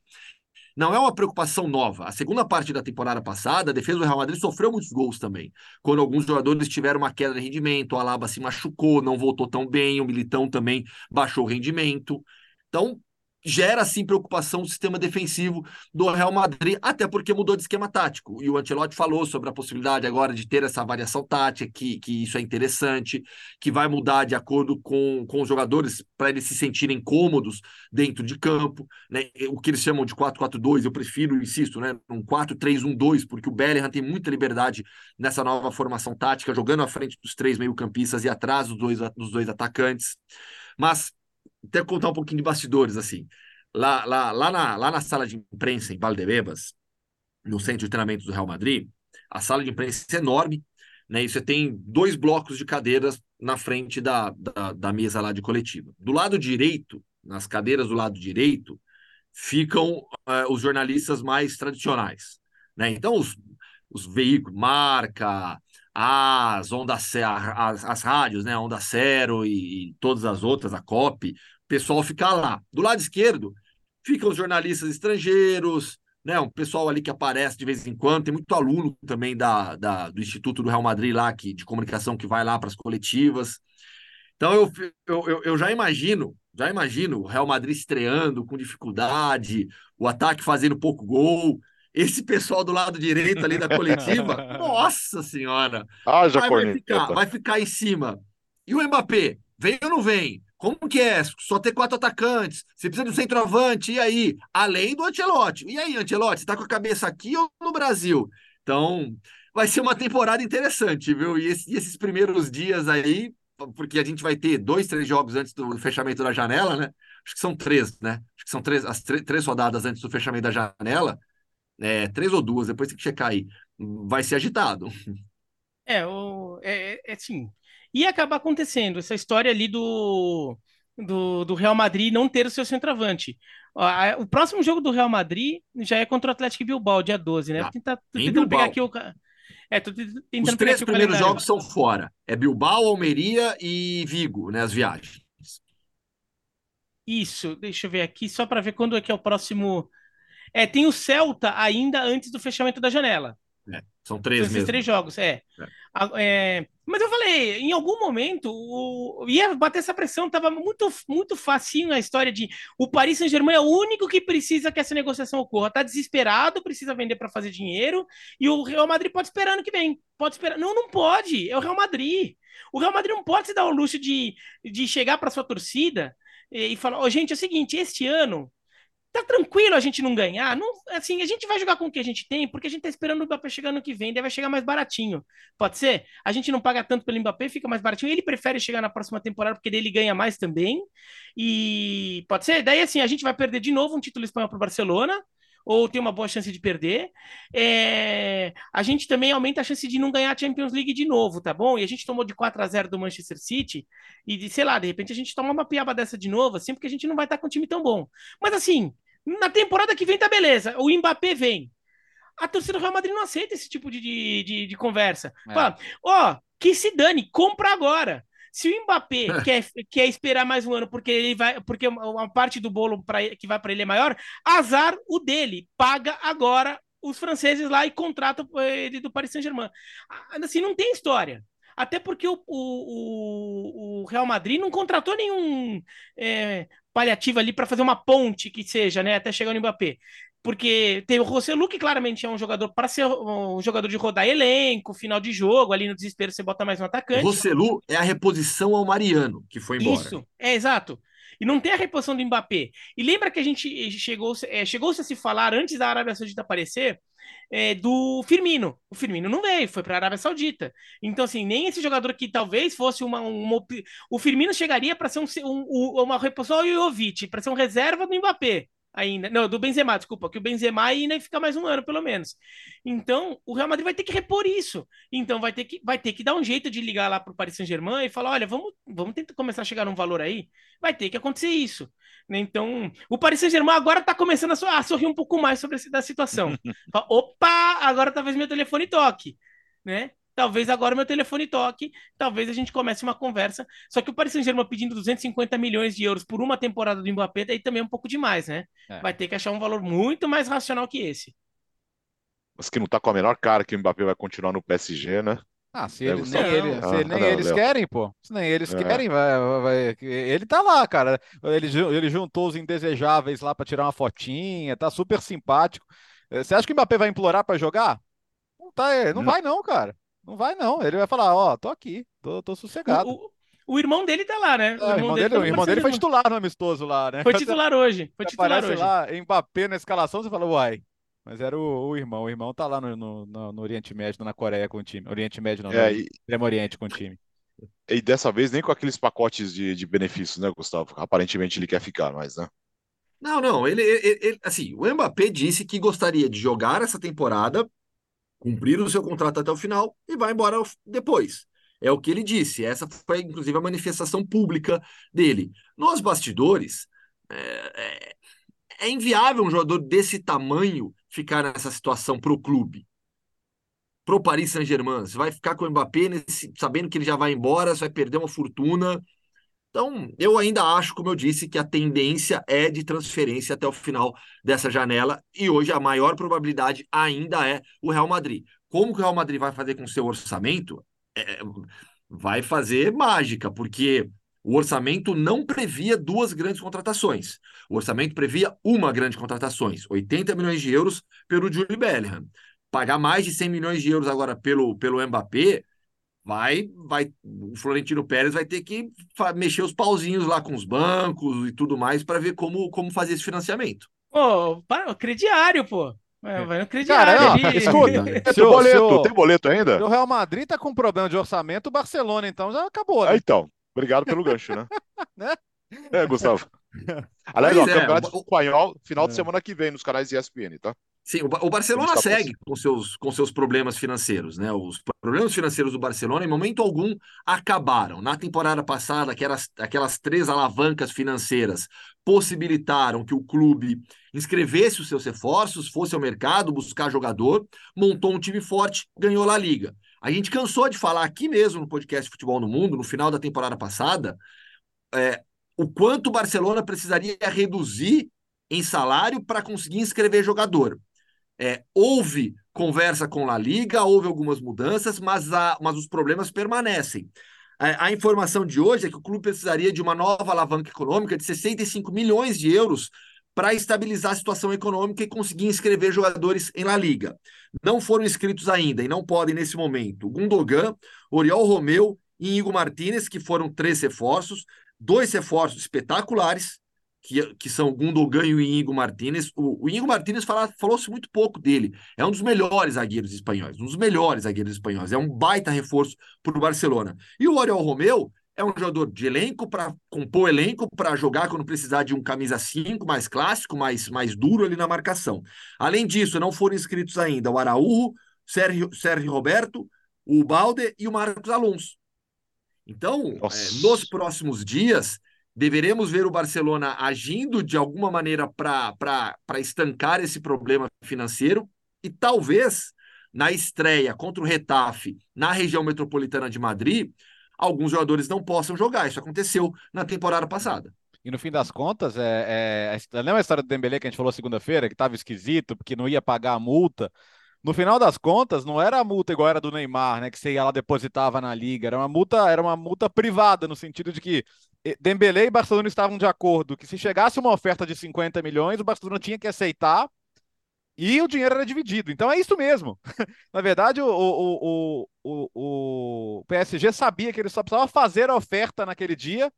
não é uma preocupação nova. A segunda parte da temporada passada, a defesa do Real Madrid sofreu muitos gols também. Quando alguns jogadores tiveram uma queda de rendimento, o Alaba se machucou, não voltou tão bem, o Militão também baixou o rendimento. Então, gera sim preocupação o sistema defensivo do Real Madrid, até porque mudou de esquema tático. E o Ancelotti falou sobre a possibilidade agora de ter essa variação tática, que, que isso é interessante, que vai mudar de acordo com, com os jogadores para eles se sentirem cômodos dentro de campo. Né? O que eles chamam de 4-4-2, eu prefiro, insisto, né? um 4-3-1-2, porque o Bellingham tem muita liberdade nessa nova formação tática, jogando à frente dos três meio-campistas e atrás dos dois, dos dois atacantes. Mas até contar um pouquinho de bastidores, assim. Lá, lá, lá, na, lá na sala de imprensa, em Valdebebas, no centro de treinamento do Real Madrid, a sala de imprensa é enorme, né? E você tem dois blocos de cadeiras na frente da, da, da mesa lá de coletiva. Do lado direito, nas cadeiras do lado direito, ficam uh, os jornalistas mais tradicionais. Né? Então, os, os veículos, marca, as ondas, as, as rádios, né? Onda Zero e, e todas as outras, a COP, pessoal fica lá. Do lado esquerdo ficam os jornalistas estrangeiros, né? Um pessoal ali que aparece de vez em quando, tem muito aluno também da, da do Instituto do Real Madrid lá, que, de comunicação, que vai lá para as coletivas. Então eu, eu, eu já imagino, já imagino o Real Madrid estreando com dificuldade, o ataque fazendo pouco gol, esse pessoal do lado direito ali da coletiva, nossa senhora! Ah, já vai, ficar, vai ficar em cima. E o Mbappé, vem ou não vem? Como que é? Só ter quatro atacantes. Você precisa de um centroavante. E aí? Além do Ancelotti. E aí, Ancelotti? Você tá com a cabeça aqui ou no Brasil? Então, vai ser uma temporada interessante, viu? E, esse, e esses primeiros dias aí, porque a gente vai ter dois, três jogos antes do fechamento da janela, né? Acho que são três, né? Acho que são três, as três rodadas antes do fechamento da janela. É, três ou duas, depois tem que checar aí. Vai ser agitado. É, o, é, é assim, ia acabar acontecendo essa história ali do, do, do Real Madrid não ter o seu centroavante. O próximo jogo do Real Madrid já é contra o Atlético Bilbao, dia 12, né? Ah, tentar, tô tentando pegar aqui o. É, tô tentando Os três primeiros jogos são fora. É Bilbao, Almeria e Vigo, né? As viagens. Isso, deixa eu ver aqui, só para ver quando é que é o próximo. É, tem o Celta ainda antes do fechamento da janela. É, são três são esses três jogos, é. é. é. Mas eu falei, em algum momento, o... ia bater essa pressão, tava muito, muito facinho a história de o Paris Saint-Germain é o único que precisa que essa negociação ocorra. Tá desesperado, precisa vender para fazer dinheiro, e o Real Madrid pode esperar ano que vem. Pode esperar. Não, não pode. É o Real Madrid. O Real Madrid não pode se dar o luxo de, de chegar para sua torcida e falar: oh, gente, é o seguinte, este ano tá tranquilo a gente não ganhar. Não, assim, a gente vai jogar com o que a gente tem, porque a gente tá esperando o Mbappé chegar no que vem, deve chegar mais baratinho. Pode ser? A gente não paga tanto pelo Mbappé, fica mais baratinho. Ele prefere chegar na próxima temporada porque ele ganha mais também. E pode ser? Daí assim, a gente vai perder de novo um título espanhol pro Barcelona ou tem uma boa chance de perder. É... A gente também aumenta a chance de não ganhar a Champions League de novo, tá bom? E a gente tomou de 4 a 0 do Manchester City, e sei lá, de repente a gente toma uma piaba dessa de novo, assim, porque a gente não vai estar com um time tão bom. Mas assim, na temporada que vem tá beleza. O Mbappé vem. A torcida do Real Madrid não aceita esse tipo de, de, de conversa. É. Fala, ó, oh, que se dane, compra agora. Se o Mbappé quer, quer esperar mais um ano porque ele vai, porque uma parte do bolo pra, que vai para ele é maior, azar o dele. Paga agora os franceses lá e contrata ele do Paris Saint-Germain. Assim, não tem história. Até porque o, o, o, Real Madrid não contratou nenhum é, paliativo ali para fazer uma ponte que seja, né, até chegar no Mbappé. Porque tem o Rossellu, que claramente é um jogador para ser um jogador de rodar elenco, final de jogo, ali no desespero você bota mais um atacante. O Rossellu é a reposição ao Mariano, que foi embora. Isso, é exato. E não tem a reposição do Mbappé. E lembra que a gente chegou, é, chegou-se a se falar antes da Arábia Saudita aparecer é, do Firmino. O Firmino não veio, foi para a Arábia Saudita. Então, assim, nem esse jogador que talvez fosse uma. uma o Firmino chegaria para ser um, um, uma reposição ao Jovic, para ser um reserva do Mbappé ainda. Não, do Benzema, desculpa, que o Benzema ainda fica mais um ano, pelo menos. Então, o Real Madrid vai ter que repor isso. Então, vai ter que, vai ter que dar um jeito de ligar lá para o Paris Saint-Germain e falar: olha, vamos, vamos tentar começar a chegar num valor aí. Vai ter que acontecer isso. Né? Então, o Paris Saint-Germain agora está começando a, sorrir um pouco mais sobre essa situação. Opa, agora talvez meu telefone toque. Né? Talvez agora meu telefone toque, talvez a gente comece uma conversa. Só que o Paris Saint-Germain pedindo 250 milhões de euros por uma temporada do Mbappé, daí também é um pouco demais, né? É. Vai ter que achar um valor muito mais racional que esse. Mas que não tá com a menor cara que o Mbappé vai continuar no PSG, né? Ah, se, ele, nem, ele, se ah, nem eles querem, pô. Se nem eles é. querem, vai, vai, ele tá lá, cara. Ele, ele juntou os indesejáveis lá para tirar uma fotinha, tá super simpático. Eh, você acha que o Mbappé vai implorar para jogar? Não, tá, eh, não, não, vai não, cara. Não vai não. Ele vai falar, ó, oh, tô aqui, tô, tô sossegado. O, o, o, irmão dele tá lá, né? O, é, irmão, irmão dele, dele, o irmão dele foi titular no amistoso lá, né? Foi titular hoje. Foi titular hoje. lá, Mbappé na escalação, você fala, uai, mas era o, o, irmão. O irmão tá lá no, no, no, Oriente Médio, na Coreia com o time. Oriente Médio não, é, no e... Extremo Oriente com o time. E dessa vez nem com aqueles pacotes de, de benefícios, né, Gustavo? Aparentemente ele quer ficar mais, né? Não, não. Ele, ele, ele, assim, o Mbappé disse que gostaria de jogar essa temporada, cumprir o seu contrato até o final e vai embora depois. É o que ele disse. Essa foi, inclusive, a manifestação pública dele. Nos bastidores, é, é, é inviável um jogador desse tamanho ficar nessa situação para o clube. Pro Paris Saint-Germain, você vai ficar com o Mbappé nesse, sabendo que ele já vai embora, você vai perder uma fortuna. Então, eu ainda acho, como eu disse, que a tendência é de transferência até o final dessa janela, e hoje a maior probabilidade ainda é o Real Madrid. Como que o Real Madrid vai fazer com o seu orçamento? É, vai fazer mágica, porque o orçamento não previa duas grandes contratações. O orçamento previa uma grande contratação, 80 milhões de euros pelo Julie Bellingham. Pagar mais de 100 milhões de euros agora pelo, pelo Mbappé, vai, vai, o Florentino Pérez vai ter que mexer os pauzinhos lá com os bancos e tudo mais para ver como, como fazer esse financiamento. Pô, crediário, pô. É, vai no crediário. Cara, não, escuta, tem boleto, tem boleto ainda? O Real Madrid tá com problema de orçamento, o Barcelona então já acabou, né? Ah, então. Obrigado pelo gancho, né? né? É, Gustavo. Aliás, ó, é, Campeonato o... Espanhol, final de é. semana que vem, nos canais ESPN, tá? Sim, o Barcelona segue com seus, com seus problemas financeiros, né? Os problemas financeiros do Barcelona, em momento algum, acabaram. Na temporada passada, aquelas, aquelas três alavancas financeiras possibilitaram que o clube inscrevesse os seus reforços, fosse ao mercado buscar jogador, montou um time forte, ganhou a Liga. A gente cansou de falar aqui mesmo no podcast Futebol no Mundo, no final da temporada passada, é, o quanto o Barcelona precisaria reduzir em salário para conseguir inscrever jogador. É, houve conversa com a Liga, houve algumas mudanças, mas, a, mas os problemas permanecem. A, a informação de hoje é que o clube precisaria de uma nova alavanca econômica de 65 milhões de euros para estabilizar a situação econômica e conseguir inscrever jogadores em La Liga. Não foram inscritos ainda e não podem nesse momento Gundogan, Oriol Romeu e Igor Martinez, que foram três reforços, dois reforços espetaculares, que, que são Gundogan e o Inigo Martinez. O, o Inigo Martinez falou-se muito pouco dele. É um dos melhores zagueiros espanhóis, um dos melhores zagueiros espanhóis. É um baita reforço para o Barcelona. E o Oriol Romeu é um jogador de elenco para compor elenco, para jogar quando precisar de um camisa 5 mais clássico, mais, mais duro ali na marcação. Além disso, não foram inscritos ainda o Araújo, Sérgio, Sérgio Roberto, o Balde e o Marcos Alonso. Então, é, nos próximos dias, deveremos ver o Barcelona agindo de alguma maneira para estancar esse problema financeiro e talvez na estreia contra o Retafe na região metropolitana de Madrid alguns jogadores não possam jogar. Isso aconteceu na temporada passada. E no fim das contas, é, é, lembra a história do Dembélé que a gente falou segunda-feira, que estava esquisito, porque não ia pagar a multa? No final das contas, não era a multa igual era do Neymar, né? Que você ia lá depositava na liga. Era uma multa, era uma multa privada, no sentido de que Dembélé e Barcelona estavam de acordo que se chegasse uma oferta de 50 milhões, o Barcelona tinha que aceitar e o dinheiro era dividido. Então é isso mesmo. Na verdade, o, o, o, o, PSG sabia que ele só precisava fazer a oferta naquele dia.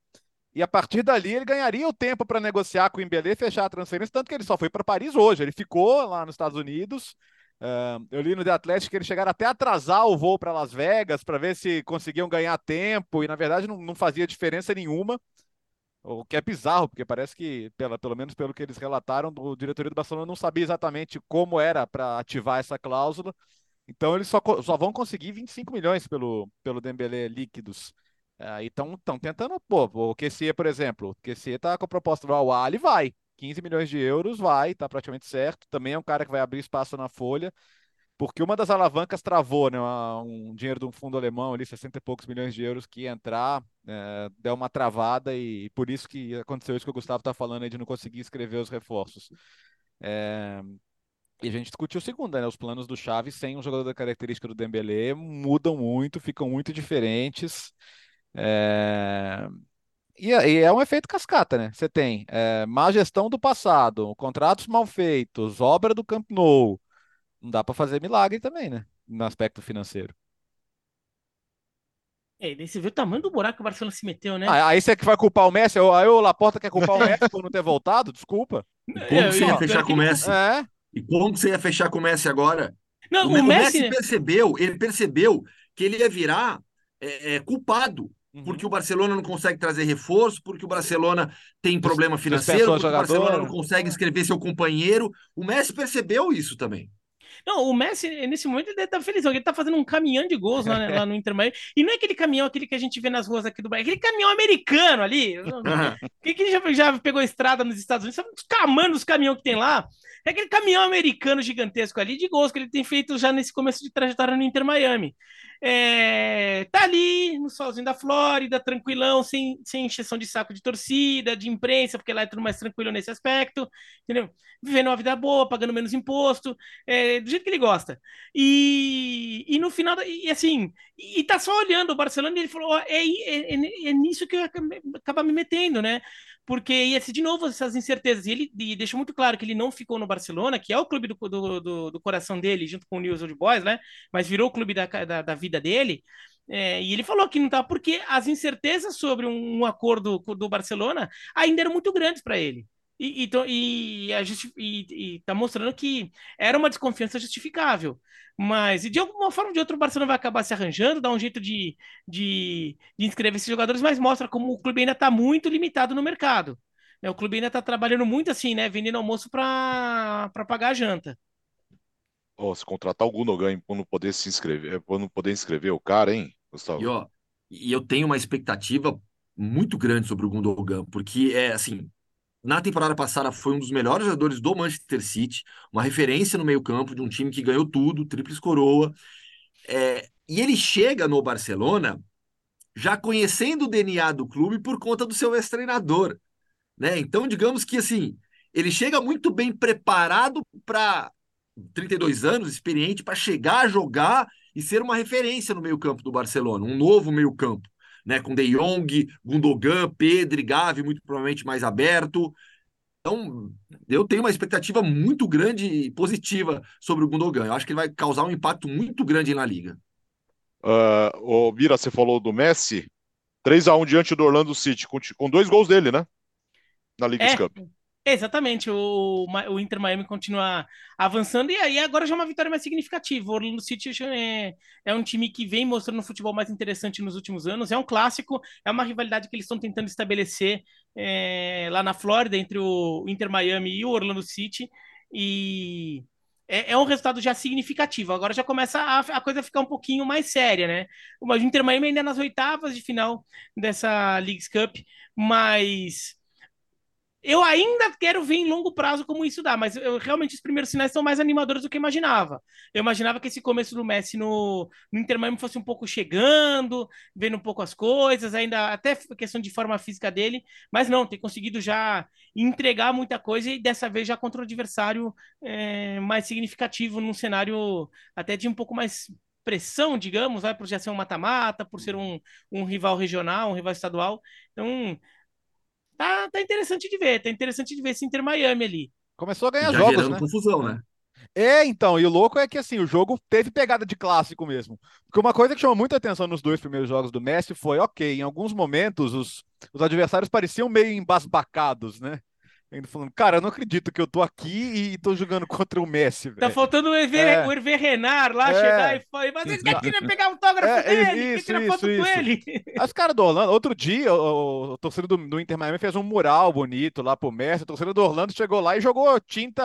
E a partir dali ele ganharia o tempo para negociar com o Embelé e fechar a transferência, tanto que ele só foi para Paris hoje. Ele ficou lá nos Estados Unidos. Uh, eu li no The Atlético que eles chegaram até atrasar o voo para Las Vegas para ver se conseguiam ganhar tempo, e na verdade não, não fazia diferença nenhuma. O que é bizarro, porque parece que, pela, pelo menos pelo que eles relataram, o diretoria do Barcelona não sabia exatamente como era para ativar essa cláusula. Então eles só, só vão conseguir 25 milhões pelo, pelo Dembélé líquidos. Uh, então estão tentando, pô, o QC, por exemplo, o QC está com a proposta do Al vai. 15 milhões de euros vai, está praticamente certo. Também é um cara que vai abrir espaço na folha porque uma das alavancas travou, né? Um dinheiro de um fundo alemão ali, 60 e poucos milhões de euros que ia entrar, é, deu uma travada e por isso que aconteceu isso que o Gustavo está falando aí de não conseguir escrever os reforços. É, E a gente discutiu segunda, né? Os planos do Chaves sem um jogador da característica do Dembélé mudam muito, ficam muito diferentes. É... E, e, é um efeito cascata, né? Você tem é, má gestão do passado, contratos mal feitos, obra do Camp Nou. Não dá para fazer milagre também, né? No aspecto financeiro. É, daí você viu o tamanho do buraco que o Barcelona se meteu, né? Ah, aí você que vai culpar o Messi, aí o Laporta quer culpar o Messi por não ter voltado? Desculpa. E como é, você ia fechar com o Messi? É. E como você ia fechar com o Messi agora? Não, o, o Messi... Messi... percebeu, ele percebeu que ele ia virar é, é, culpado uhum. porque o Barcelona não consegue trazer reforço, porque o Barcelona tem problema financeiro, porque o Barcelona não consegue inscrever seu companheiro. O Messi percebeu isso também. Não, o Messi, nesse momento, ele tá feliz. Ele tá fazendo um caminhão de gols lá, lá no Inter Miami. E não é aquele caminhão, aquele que a gente vê nas ruas aqui do Brasil, é aquele caminhão americano ali. Quem que já, já pegou estrada nos Estados Unidos? Sabe os camandos os caminhões que tem lá? É aquele caminhão americano gigantesco ali de gols que ele tem feito já nesse começo de trajetória no Inter Miami. É, tá ali no solzinho da Flórida, tranquilão, sem, sem encheção de saco de torcida, de imprensa, porque lá é tudo mais tranquilo nesse aspecto, entendeu? Vivendo uma vida boa, pagando menos imposto, é, do jeito que ele gosta. E, e no final, e assim, e, e tá só olhando o Barcelona e ele falou: é, é, é, é nisso que eu acaba me metendo, né? Porque ia ser de novo essas incertezas. E ele e deixou muito claro que ele não ficou no Barcelona, que é o clube do, do, do, do coração dele, junto com o News Old Boys, né? Mas virou o clube da, da, da vida dele. É, e ele falou que não tá, porque as incertezas sobre um, um acordo do Barcelona ainda eram muito grandes para ele. E, e, e, a justi e, e tá mostrando que era uma desconfiança justificável. Mas, e de alguma forma ou de outra, o Barcelona vai acabar se arranjando, dá um jeito de, de, de inscrever esses jogadores, mas mostra como o clube ainda está muito limitado no mercado. Né? O clube ainda está trabalhando muito assim, né? Vendendo almoço para pagar a janta. Oh, se contratar o Gundogan para não poder se inscrever, para não poder inscrever o cara, hein, Gustavo? E, ó, e eu tenho uma expectativa muito grande sobre o Gundogan, porque é assim, na temporada passada foi um dos melhores jogadores do Manchester City, uma referência no meio-campo de um time que ganhou tudo, tríplice coroa. É, e ele chega no Barcelona já conhecendo o DNA do clube por conta do seu ex-treinador. Né? Então, digamos que assim, ele chega muito bem preparado para 32 anos, experiente, para chegar a jogar e ser uma referência no meio-campo do Barcelona, um novo meio-campo né, com De Jong, Gundogan, Pedro, Gavi, muito provavelmente mais aberto. Então, eu tenho uma expectativa muito grande e positiva sobre o Gundogan. Eu acho que ele vai causar um impacto muito grande na liga. Uh, o Mira, você falou do Messi, 3 a 1 diante do Orlando City, com, com dois gols dele, né? Na Liga é, Cup. Exatamente, o, o Inter Miami continua avançando e aí agora já é uma vitória mais significativa. O Orlando City é, é um time que vem mostrando um futebol mais interessante nos últimos anos. É um clássico, é uma rivalidade que eles estão tentando estabelecer é, lá na Flórida entre o Inter Miami e o Orlando City. E é, é, um resultado já significativo. Agora já começa a, a, coisa ficar um pouquinho mais séria, né? O Inter Miami ainda é nas oitavas de final dessa Leagues Cup, mas eu ainda quero ver em longo prazo como isso dá, mas eu, realmente os primeiros sinais são mais animadores do que eu imaginava. Eu imaginava que esse começo do Messi no, no Inter Miami fosse um pouco chegando, vendo um pouco as coisas, ainda até questão de forma física dele, mas não, tem conseguido já entregar muita coisa e dessa vez já contra o adversário é, mais significativo, num cenário até de um pouco mais pressão, digamos, vai por já ser um mata-mata, por ser um, um rival regional, um rival estadual. Então, tá, tá interessante de ver, tá interessante de ver esse Inter Miami ali. Começou a ganhar Já jogos, né? confusão, né? É, então, e o louco é que assim, o jogo teve pegada de clássico mesmo. Porque uma coisa que chamou muita atenção nos dois primeiros jogos do Messi foi, ok, em alguns momentos os, os adversários pareciam meio embasbacados, né? Ainda falando, cara, eu não acredito que eu tô aqui e tô jogando contra o Messi, Tá faltando o Hervé, é. o Hervé Renard lá é. chegar e falar, mas ele queria pegar autógrafo é, dele, isso, tirar foto isso. com ele. Os caras do Orlando, outro dia, o, o torcedor do, do, Inter Miami fez um mural bonito lá pro Messi, o torcedor do Orlando chegou lá e jogou tinta,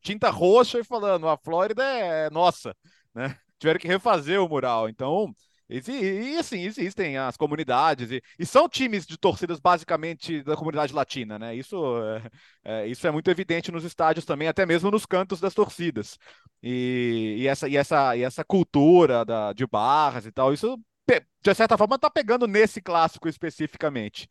tinta roxa e falando, a Flórida é nossa, né? Tiveram que refazer o mural, então... E, e, assim, existem as comunidades, e, e, são times de torcidas basicamente da comunidade latina, né? Isso é, é, isso é muito evidente nos estádios também, até mesmo nos cantos das torcidas. E, e essa, e, essa, e essa cultura da, de barras e tal, isso de certa forma está pegando nesse clássico especificamente.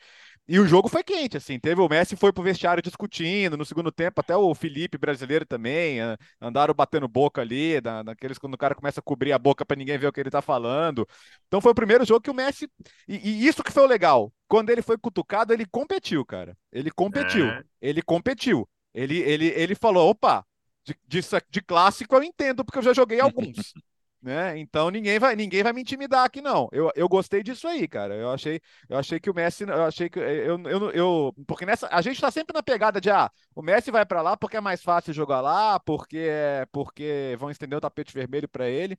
E o jogo foi quente, assim. Teve o Messi foi pro vestiário discutindo no segundo tempo, até o Felipe brasileiro também andaram batendo boca ali, na, naqueles quando o cara começa a cobrir a boca para ninguém ver o que ele tá falando. Então foi o primeiro jogo que o Messi e, e isso que foi o legal. Quando ele foi cutucado, ele competiu, cara. Ele competiu. É. Ele competiu. Ele, ele, ele falou: opa, de, de, de clássico eu entendo, porque eu já joguei alguns. Né? Então ninguém vai, ninguém vai me intimidar aqui não. Eu, eu gostei disso aí, cara. Eu achei, eu achei que o Messi, eu achei que eu, eu, eu porque nessa a gente tá sempre na pegada de ah, o Messi vai para lá porque é mais fácil jogar lá, porque é, porque vão estender o tapete vermelho para ele.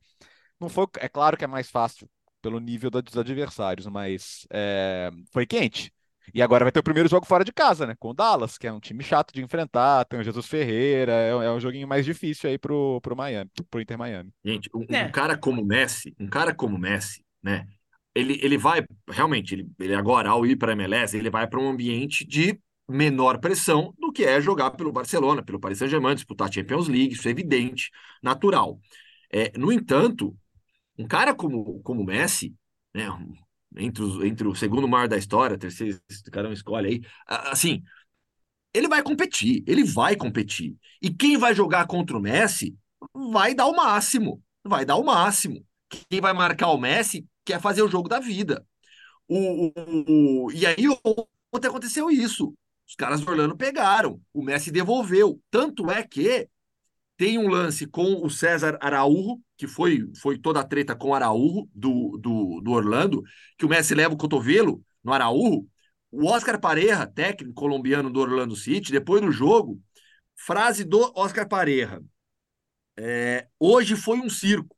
Não foi, é claro que é mais fácil pelo nível dos adversários, mas é, foi quente. E agora vai ter o primeiro jogo fora de casa, né? Com o Dallas, que é um time chato de enfrentar, tem o Jesus Ferreira, é, é um joguinho mais difícil aí pro, pro Miami, pro Inter Miami. Gente, um, é. um cara como Messi, um cara como Messi, né? Ele, ele vai, realmente, ele, ele agora, ao ir para a MLS, ele vai para um ambiente de menor pressão do que é jogar pelo Barcelona, pelo Paris Saint-Germain, disputar Champions League, isso é evidente, natural. É, no entanto, um cara como, como Messi, né, entre, os, entre o segundo maior da história, terceiro, cada um escolhe aí. Assim, ele vai competir, ele vai competir. E quem vai jogar contra o Messi vai dar o máximo, vai dar o máximo. Quem vai marcar o Messi quer fazer o jogo da vida. O, o, o e aí ontem aconteceu isso. Os caras do Orlando pegaram, o Messi devolveu. Tanto é que tem um lance com o César Araújo, que foi, foi toda a treta com o Araújo do, do, do Orlando, que o Messi leva o cotovelo no Araújo. O Oscar Pareja, técnico colombiano do Orlando City, depois do jogo, frase do Oscar Pareja. É, hoje foi um circo.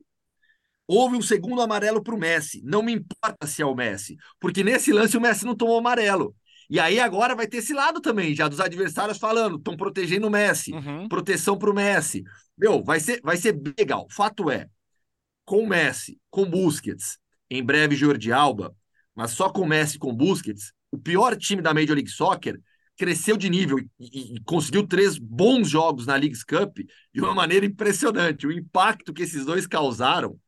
Houve um segundo amarelo para o Messi. Não me importa se é o Messi, porque nesse lance o Messi não tomou amarelo. E aí agora vai ter esse lado também, já dos adversários falando, estão protegendo o Messi, uhum. proteção para o Messi. Meu, vai ser, vai ser legal. Fato é, com o Messi, com Busquets, em breve Jordi Alba, mas só com o Messi com Busquets, o pior time da Major League Soccer cresceu de nível e, e, e, conseguiu três bons jogos na Leagues Cup de uma maneira impressionante. O impacto que esses dois causaram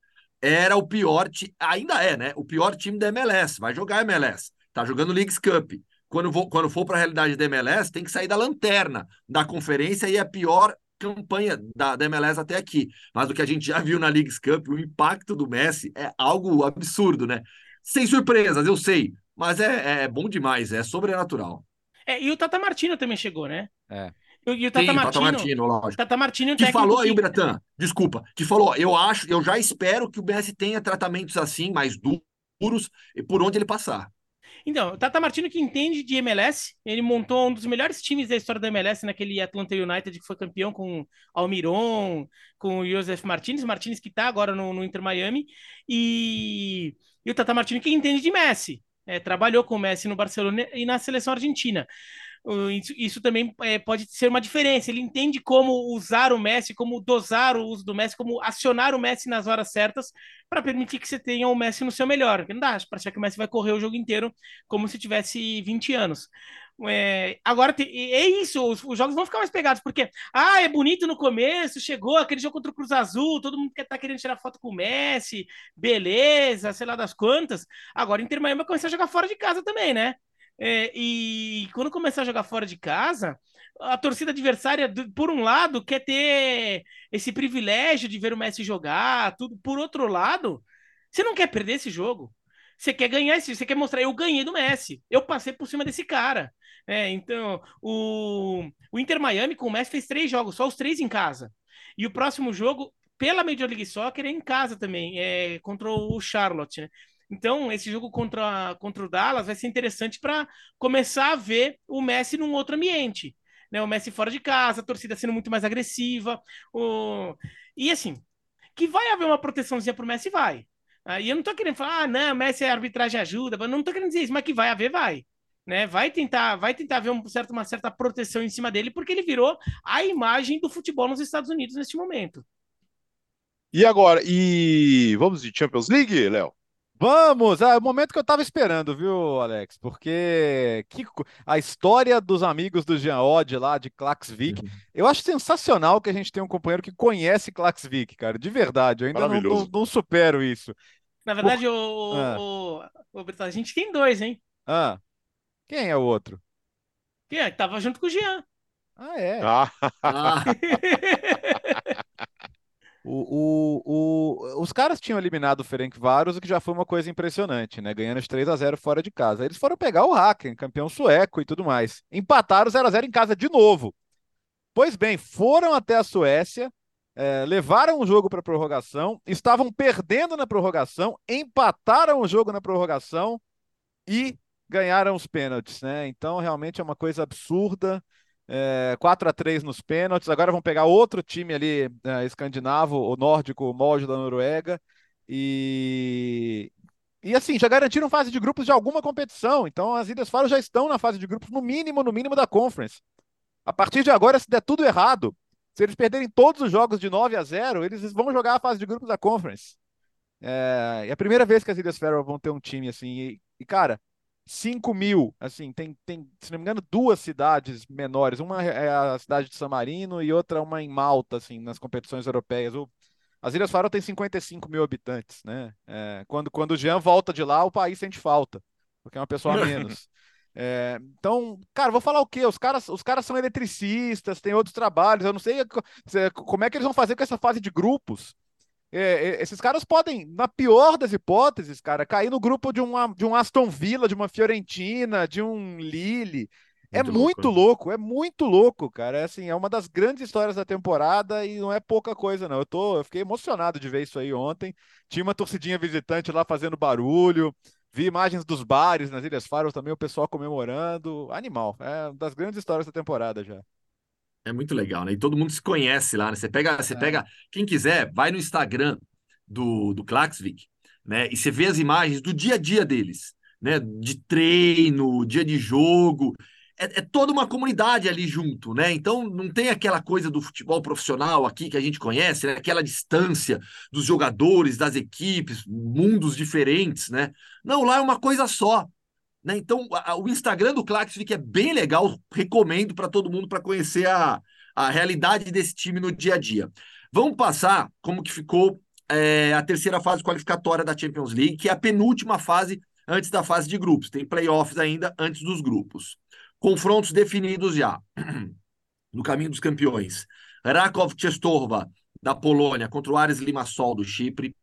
era o pior, ainda é, né? O pior time da MLS. Vai jogar MLS, tá jogando Leagues Cup quando, vou, quando for para a realidade da MLS, tem que sair da lanterna da conferência e é a pior campanha da, da MLS até aqui. Mas o que a gente já viu na Leagues Cup, o impacto do Messi é algo absurdo, né? Sem surpresas, eu sei, mas é, é bom demais, é sobrenatural. É, e o Tata Martino também chegou, né? É. E o Tata Sim, Martino, Tata Martino, lógico. Tata Martino que falou aí, Bretan, desculpa, que falou, eu acho, eu já espero que o Messi tenha tratamentos assim, mais duros, por onde ele passar. Então, o Tata Martino que entende de MLS, ele montou um dos melhores times da história da MLS naquele Atlanta United que foi campeão com Almiron, com o Joseph Martinez, Martinez que está agora no, no, Inter Miami, e, e o Tata Martino que entende de Messi, é, trabalhou com o Messi no Barcelona e na seleção argentina. Isso, isso também é, pode ser uma diferença. Ele entende como usar o Messi, como dosar o uso do Messi, como acionar o Messi nas horas certas para permitir que você tenha o Messi no seu melhor. Não dá para achar que o Messi vai correr o jogo inteiro como se tivesse 20 anos. É, agora é isso, os, os, jogos vão ficar mais pegados, porque ah, é bonito no começo, chegou aquele jogo contra o Cruz Azul, todo mundo quer tá querendo tirar foto com o Messi, beleza, sei lá das quantas. Agora Inter Miami vai começar a jogar fora de casa também, né? É, e quando começar a jogar fora de casa, a torcida adversária, por um lado, quer ter esse privilégio de ver o Messi jogar, tudo. Por outro lado, você não quer perder esse jogo. Você quer ganhar esse, você quer mostrar, eu ganhei do Messi, eu passei por cima desse cara. É, então, o, o Inter Miami com o Messi fez três jogos, só os três em casa. E o próximo jogo, pela Major League Soccer, é em casa também, é contra o Charlotte, né? Então, esse jogo contra, contra o Dallas vai ser interessante para começar a ver o Messi num outro ambiente. Né? O Messi fora de casa, a torcida sendo muito mais agressiva. O... E assim, que vai haver uma proteçãozinha para o Messi, vai. Aí eu não estou querendo falar, ah, não, Messi é arbitragem ajuda, não estou querendo dizer isso, mas que vai haver, vai. Né? Vai tentar, vai tentar ver um certo, uma certa proteção em cima dele, porque ele virou a imagem do futebol nos Estados Unidos neste momento. E agora, e vamos de Champions League, Léo? Vamos! É o momento que eu estava esperando, viu, Alex? Porque que, a história dos amigos do Jean Odd lá de Klaxvik, uhum. eu acho sensacional que a gente tenha um companheiro que conhece Klaxvik, cara, de verdade. Eu ainda não, não, não, supero isso. Na verdade, Por... o, ah. o, o, a gente tem dois, hein? Ah. Quem é o outro? Quem é? Tava junto com o Jean. Ah, é. Ah. ah. O, o, o, os caras tinham eliminado o Ferenc Varos, o que já foi uma coisa impressionante, né? Ganhando de 3 a 0 fora de casa. Eles foram pegar o Haken, campeão sueco e tudo mais. Empataram 0 a 0 em casa de novo. Pois bem, foram até a Suécia, é, levaram o jogo para prorrogação, estavam perdendo na prorrogação, empataram o jogo na prorrogação e ganharam os pênaltis, né? Então realmente é uma coisa absurda é, 4 a 3 nos pênaltis. Agora vão pegar outro time ali é, escandinavo, o nórdico, o molde da Noruega. E, e assim, já garantiram fase de grupos de alguma competição. Então as Ilhas Faro já estão na fase de grupos, no mínimo, no mínimo da Conference. A partir de agora, se der tudo errado, se eles perderem todos os jogos de 9 a 0, eles vão jogar a fase de grupos da Conference. É, é a primeira vez que as Ilhas Faroe vão ter um time assim. E, e cara, 5 mil, assim, tem, tem, se não me engano, duas cidades menores. Uma é a cidade de San Marino e outra uma em Malta, assim, nas competições europeias. O, as Ilhas Faroe têm 55 mil habitantes, né? É, quando, quando o Jean volta de lá, o país sente falta, porque é uma pessoa a menos. É, então, cara, vou falar o quê? Os caras, os caras são eletricistas, têm outros trabalhos. Eu não sei como é que eles vão fazer com essa fase de grupos. É, é, esses caras podem, na pior das hipóteses, cara, cair no grupo de, uma, de um Aston Villa, de uma Fiorentina, de um Lille. É muito, muito louco, louco, é muito louco, cara. É assim, é uma das grandes histórias da temporada e não é pouca coisa, não. Eu tô, eu fiquei emocionado de ver isso aí ontem. Tinha uma torcidinha visitante lá fazendo barulho. Vi imagens dos bares nas Ilhas Faro também, o pessoal comemorando. Animal. É uma das grandes histórias da temporada já. É muito legal, né? E todo mundo se conhece lá, né? Você pega, você é. pega, quem quiser, vai no Instagram do, do Klaxvik, né? E você vê as imagens do dia a dia deles, né? De treino, dia de jogo. É, é, toda uma comunidade ali junto, né? Então não tem aquela coisa do futebol profissional aqui que a gente conhece, né? aquela distância dos jogadores, das equipes, mundos diferentes, né? Não, lá é uma coisa só. Né? Então, a, o Instagram do Klaxvik é bem legal, recomendo para todo mundo para conhecer a, a realidade desse time no dia a dia. Vamos passar como que ficou é, a terceira fase qualificatória da Champions League, que é a penúltima fase antes da fase de grupos. Tem playoffs ainda antes dos grupos. Confrontos definidos já. No caminho dos campeões. Rakov Czestochowa, da Polônia, contra o Ares Limassol, do Chipre.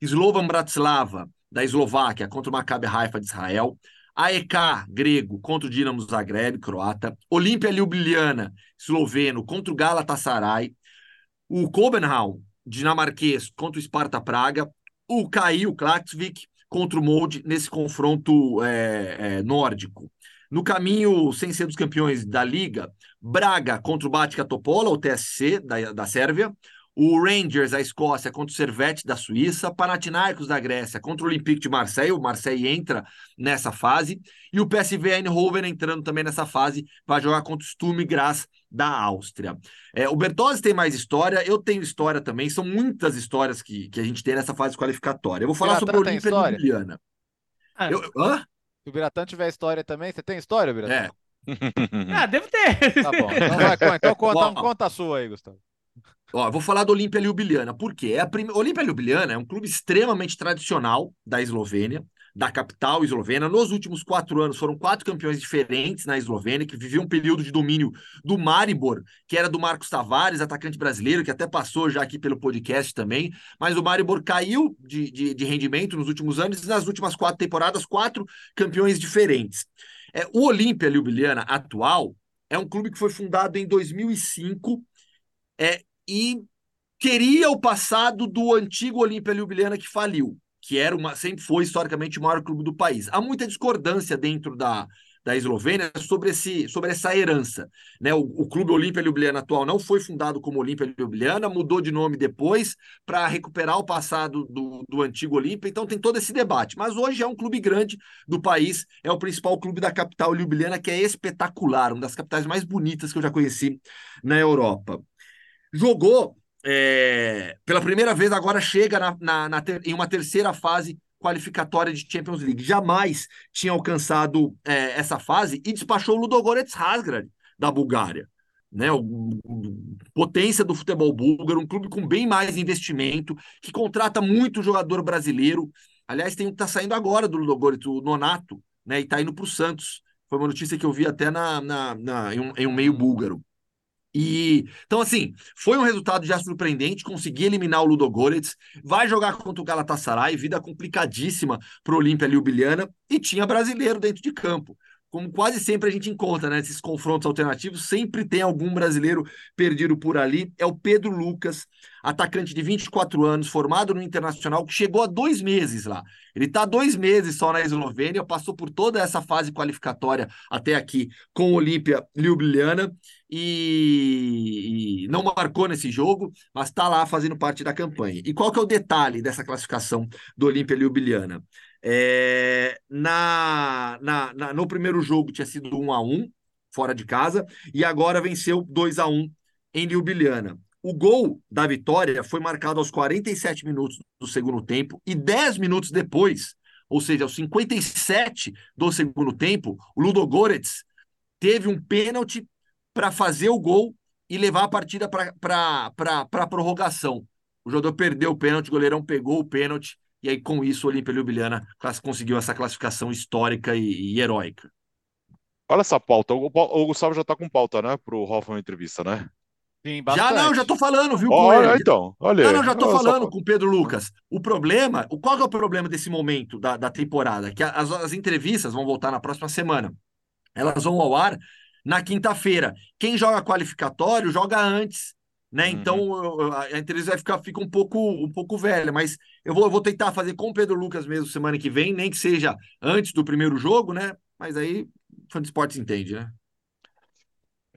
Slovan Bratislava, da Eslováquia, contra o Maccabi Haifa, de Israel. AEK, grego, contra o Dinamo Zagreb, croata. Olímpia Ljubljana, esloveno, contra o Galatasaray. O Kopenhagen, dinamarquês, contra o Sparta Praga. O KI, o Klaksvik, contra o Molde, nesse confronto é, é, nórdico. No caminho, sem ser dos campeões da Liga, Braga contra o Batka Topola, o TSC da, da Sérvia o Rangers, a Escócia, contra o Servette da Suíça, Panathinaikos da Grécia contra o Olympique de Marseille, o Marseille entra nessa fase, e o PSV Eindhoven entrando também nessa fase, vai jogar contra o Sturm Graz da Áustria. É, o Bertozzi tem mais história, eu tenho história também, são muitas histórias que, que a gente tem nessa fase qualificatória. Eu vou falar sobre o Olímpia Ljubljana. Ah, eu, hã? Se o Biratã tiver história também, você tem história, Biratã? É. ah, deve ter. Tá bom, então, vai, então conta, conta a sua aí, Gustavo. Ó, vou falar do Olímpia Ljubljana. Por quê? É a prim... Olímpia Ljubljana é um clube extremamente tradicional da Eslovênia, da capital eslovena. Nos últimos quatro anos foram quatro campeões diferentes na Eslovênia, que viviam um período de domínio do Maribor, que era do Marcos Tavares, atacante brasileiro, que até passou já aqui pelo podcast também. Mas o Maribor caiu de, de, de rendimento nos últimos anos e nas últimas quatro temporadas, quatro campeões diferentes. É, o Olímpia Ljubljana atual é um clube que foi fundado em 2005 é, e queria o passado do antigo Olímpia Ljubljana que faliu, que era uma, sempre foi historicamente o maior clube do país. Há muita discordância dentro da, da Eslovênia sobre, esse, sobre essa herança. Né? O, o clube Olímpia Ljubljana atual não foi fundado como Olímpia Ljubljana, mudou de nome depois para recuperar o passado do, do antigo Olímpia, então tem todo esse debate. Mas hoje é um clube grande do país, é o principal clube da capital Ljubljana, que é espetacular, uma das capitais mais bonitas que eu já conheci na Europa jogou é, pela primeira vez, agora chega na, na, na ter, em uma terceira fase qualificatória de Champions League. Jamais tinha alcançado é, essa fase e despachou o Ludogorets Razgrad da Bulgária. Né, o, o, potência do futebol búlgaro, um clube com bem mais investimento, que contrata muito jogador brasileiro. Aliás, tem um que está saindo agora do Ludogorets, o Nonato, né, e está indo para o Santos Foi uma notícia que eu vi até na, na, na em, um, em um meio búlgaro. E então assim, foi um resultado já surpreendente, conseguir eliminar o Ludogorets, vai jogar contra o Galatasaray, vida complicadíssima para o Olímpia Ljubljana e tinha brasileiro dentro de campo como quase sempre a gente encontra né, confrontos alternativos, sempre tem algum brasileiro perdido por ali. É o Pedro Lucas, atacante de 24 anos, formado no Internacional, que chegou há dois meses lá. Ele está dois meses só na Eslovênia, passou por toda essa fase qualificatória até aqui com o Olímpia Ljubljana e... e, não marcou nesse jogo, mas está lá fazendo parte da campanha. E qual que é o detalhe dessa classificação do Olímpia Ljubljana? É, na, na, na, no primeiro jogo tinha sido 1 a 1 fora de casa e agora venceu 2 a 1 em Ljubljana. O gol da vitória foi marcado aos 47 minutos do segundo tempo e 10 minutos depois, ou seja, aos 57 do segundo tempo, o Ludogorets teve um pênalti para fazer o gol e levar a partida para a prorrogação. O jogador perdeu o pênalti, o goleirão pegou o pênalti e aí, com isso, o Olímpia Ljubljana conseguiu essa classificação histórica e, e heróica. Olha essa pauta. O, o Gustavo já está com pauta, né? Para o Hoffman entrevista, né? Sim, já não, já estou falando, viu? Olha, então, olha. Não, não, já estou falando com o Pedro Lucas. O problema, o, qual é o problema desse momento da, da temporada? Que as, as entrevistas vão voltar na próxima semana. Elas vão ao ar na quinta-feira. Quem joga qualificatório joga antes né? Então uhum. a entrevista vai ficar fica um pouco um pouco velha, mas eu vou, eu vou tentar fazer com o Pedro Lucas mesmo semana que vem, nem que seja antes do primeiro jogo, né? Mas aí fã de esportes entende, né?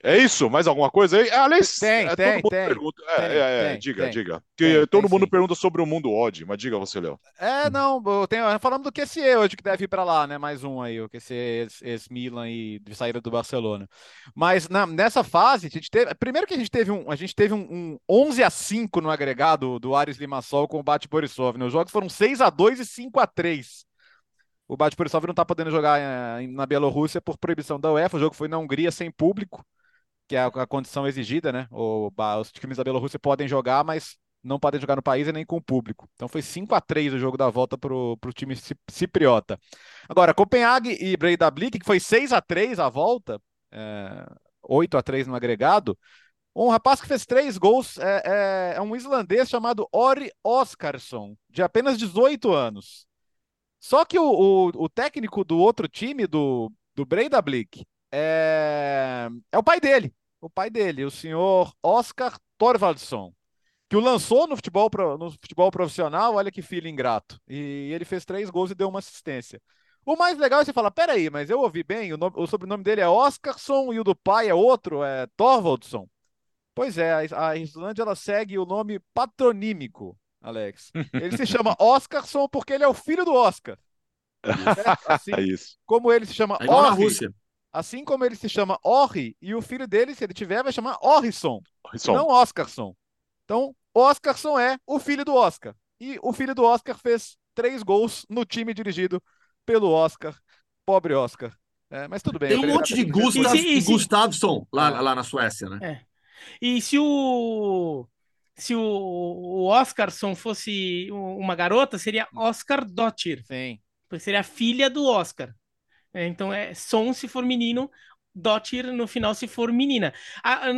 É isso? Mais alguma coisa aí? Aliás, tem, é, tem, tem, pergunta. É, tem, é, é, tem, diga, tem, diga. Porque todo mundo sim. pergunta sobre o mundo odd, mas diga você, Léo. É, não, eu tenho, falamos do QCE hoje que deve ir para lá, né? Mais um aí, o QCE ex-Milan e de saída do Barcelona. Mas na, nessa fase, a gente teve. Primeiro que a gente teve um, a gente teve um, um 11 a 5 no agregado do Ares Limassol com o Bate Borisov. Né? Os jogos foram 6 a 2 e 5 a 3 o Bate Borisov não está podendo jogar eh, na Bielorrússia por proibição da UEFA. O jogo foi na Hungria sem público que é a, condição exigida, né? O, os times da Bielorrússia podem jogar, mas não podem jogar no país e nem com o público. Então foi 5 a 3 o jogo da volta para o time cipriota. Agora, Copenhague e Breidablik, que foi 6 a 3 a volta, é, 8 a 3 no agregado. Um rapaz que fez três gols é, é, é um islandês chamado Ori Oskarsson, de apenas 18 anos. Só que o, o, o técnico do outro time, do, do Breidablik, é, é o pai dele o pai dele, o senhor Oscar Thorvaldsson, que o lançou no futebol, no futebol profissional, olha que filho ingrato. E ele fez três gols e deu uma assistência. O mais legal é você falar, peraí, mas eu ouvi bem, o, nome, o sobrenome dele é Oscarson e o do pai é outro, é Thorvaldsson. Pois é, a, Islândia ela segue o nome patronímico, Alex. Ele se chama Oscarson porque ele é o filho do Oscar. Assim, é isso. Como ele se chama é Rússia. Assim como ele se chama Orri, e o filho dele, se ele tiver, vai chamar Orrisson, não Oscarson. Então, Oscarson é o filho do Oscar. E o filho do Oscar fez três gols no time dirigido pelo Oscar. Pobre Oscar. É, mas tudo bem. Tem um monte de Gustav, e se, Gustavsson lá, é. lá na Suécia, né? É. E se o se o, o Oscarson fosse uma garota, seria Oscar Dottir. Sim. Seria a filha do Oscar. É, então é som se for menino, Dottir no final se for menina. A, a,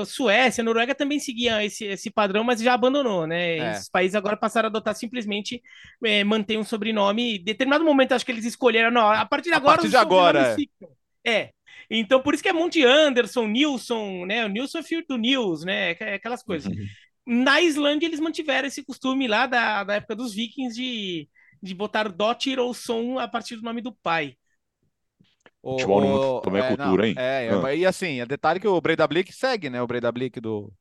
a, Suécia, a Noruega também seguia esse, esse padrão, mas já abandonou, né? É. Esses países agora passaram a adotar simplesmente é, manter um sobrenome. Em determinado momento, acho que eles escolheram, não, a partir de agora. A partir de agora. É. Então, por isso que é Monte Anderson, Nilson, né? O Nilson é filho do Nils, né? Aquelas coisas. Uhum. Na Islândia, eles mantiveram esse costume lá da, da época dos vikings de, de botar Dottir ou som a partir do nome do pai. O, Futebol o, também é, é cultura, não, hein? É, ah. e assim, é detalhe que o Breda Blick segue, né? O Breda Blick do,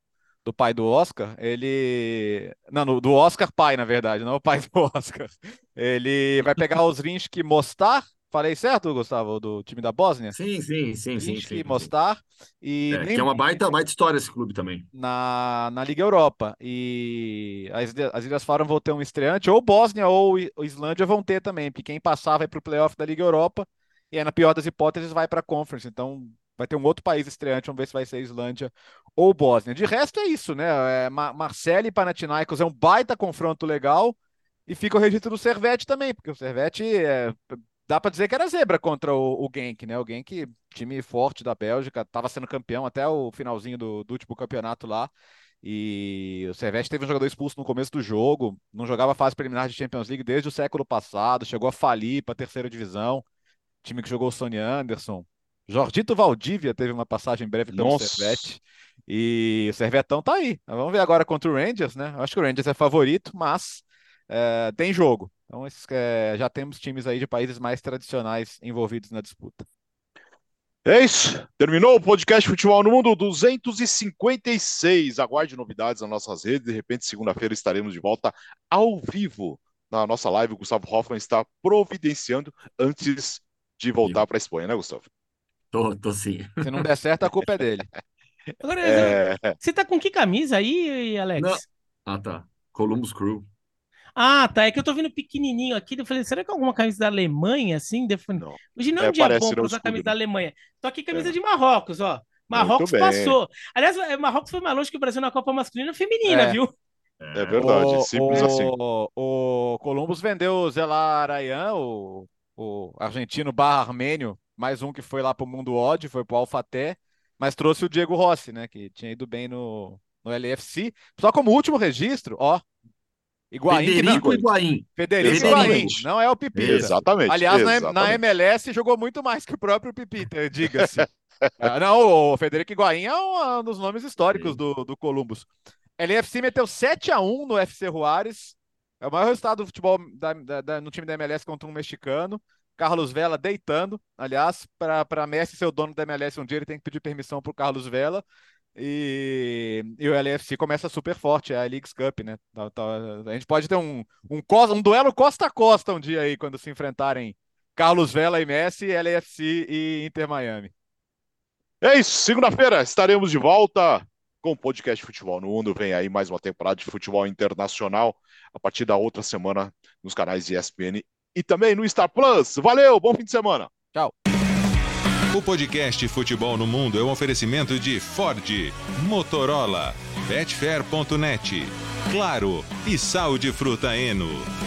do pai do Oscar, ele. Não, do Oscar pai, na verdade, não o pai do Oscar. Ele vai pegar os Rinski Mostar. Falei certo, Gustavo, do time da Bósnia? Sim, sim, sim, sim. sim, Mostar. E é, nem... Que é uma baita, baita história esse clube também. Na, na Liga Europa. E as, as Ilhas Faroe vão ter um estreante, ou Bósnia ou Islândia vão ter também, porque quem passar vai para o playoff da Liga Europa e aí, na pior das hipóteses, vai para a Conference. Então, vai ter um outro país estreante. Vamos ver se vai ser Islândia ou Bósnia. De resto, é isso, né? É, Marcelo e Panathinaikos é um baita confronto legal. E fica o registro do Servete também, porque o Servete é, dá para dizer que era zebra contra o, o Genk, né? O Genk, time forte da Bélgica, estava sendo campeão até o finalzinho do, do último campeonato lá. E o Servete teve um jogador expulso no começo do jogo, não jogava fase preliminar de Champions League desde o século passado, chegou a falir para a terceira divisão. Time que jogou o Sony Anderson. Jordito Valdívia teve uma passagem breve pelo Nossa. Servete. E o Servetão tá aí. Vamos ver agora contra o Rangers, né? Eu acho que o Rangers é favorito, mas é, tem jogo. Então, esses, é, já temos times aí de países mais tradicionais envolvidos na disputa. É isso. Terminou o podcast Futebol no Mundo 256. Aguarde novidades nas nossas redes. De repente, segunda-feira estaremos de volta ao vivo na nossa live. O Gustavo Hoffman está providenciando antes de voltar para a Espanha, né, Gustavo? Tô, tô sim. Se não der certo, a culpa é dele. Agora, é... você tá com que camisa aí, Alex? Não. Ah, tá. Columbus Crew. Ah, tá. É que eu tô vendo pequenininho aqui. Eu falei, será que é alguma camisa da Alemanha, assim? Não. Hoje não é um é, dia bom pra usar a camisa da Alemanha. Tô aqui camisa é. de Marrocos, ó. Marrocos passou. Aliás, é, Marrocos foi mais longe que o Brasil na Copa Masculina e Feminina, é. viu? É verdade, o, simples o, assim. O Columbus vendeu o Zelar Arayan, o, o argentino barra armênio, mais um que foi lá pro Mundo Odd, foi pro Alfaté, mas trouxe o Diego Rossi, né, que tinha ido bem no, no LFC. Só como último registro, ó, Iguain, Federico Higuaín. Federico Higuaín, não é o Pipita. Exatamente. Aliás, exatamente. Na, na, MLS jogou muito mais que o próprio Pipita, diga-se. ah, não, o Federico Higuaín é um dos nomes históricos do, do Columbus. LFC meteu 7x1 no FC Juárez. É o maior resultado do futebol da, da, da, no time da MLS contra um mexicano. Carlos Vela deitando. Aliás, para Messi ser o dono da MLS um dia, ele tem que pedir permissão para o Carlos Vela. E, e, o LFC começa super forte, é a Leagues Cup, né? Tá, tá, a gente pode ter um, um, um duelo costa a costa um dia aí, quando se enfrentarem Carlos Vela e Messi, LFC e Inter Miami. É isso, segunda-feira estaremos de volta com o podcast Futebol no Mundo. Vem aí mais uma temporada de futebol internacional a partir da outra semana nos canais de ESPN e também no Star Plus. Valeu, bom fim de semana. Tchau. O podcast Futebol no Mundo é um oferecimento de Ford, Motorola, Betfair.net, Claro e Sal de Fruta Eno.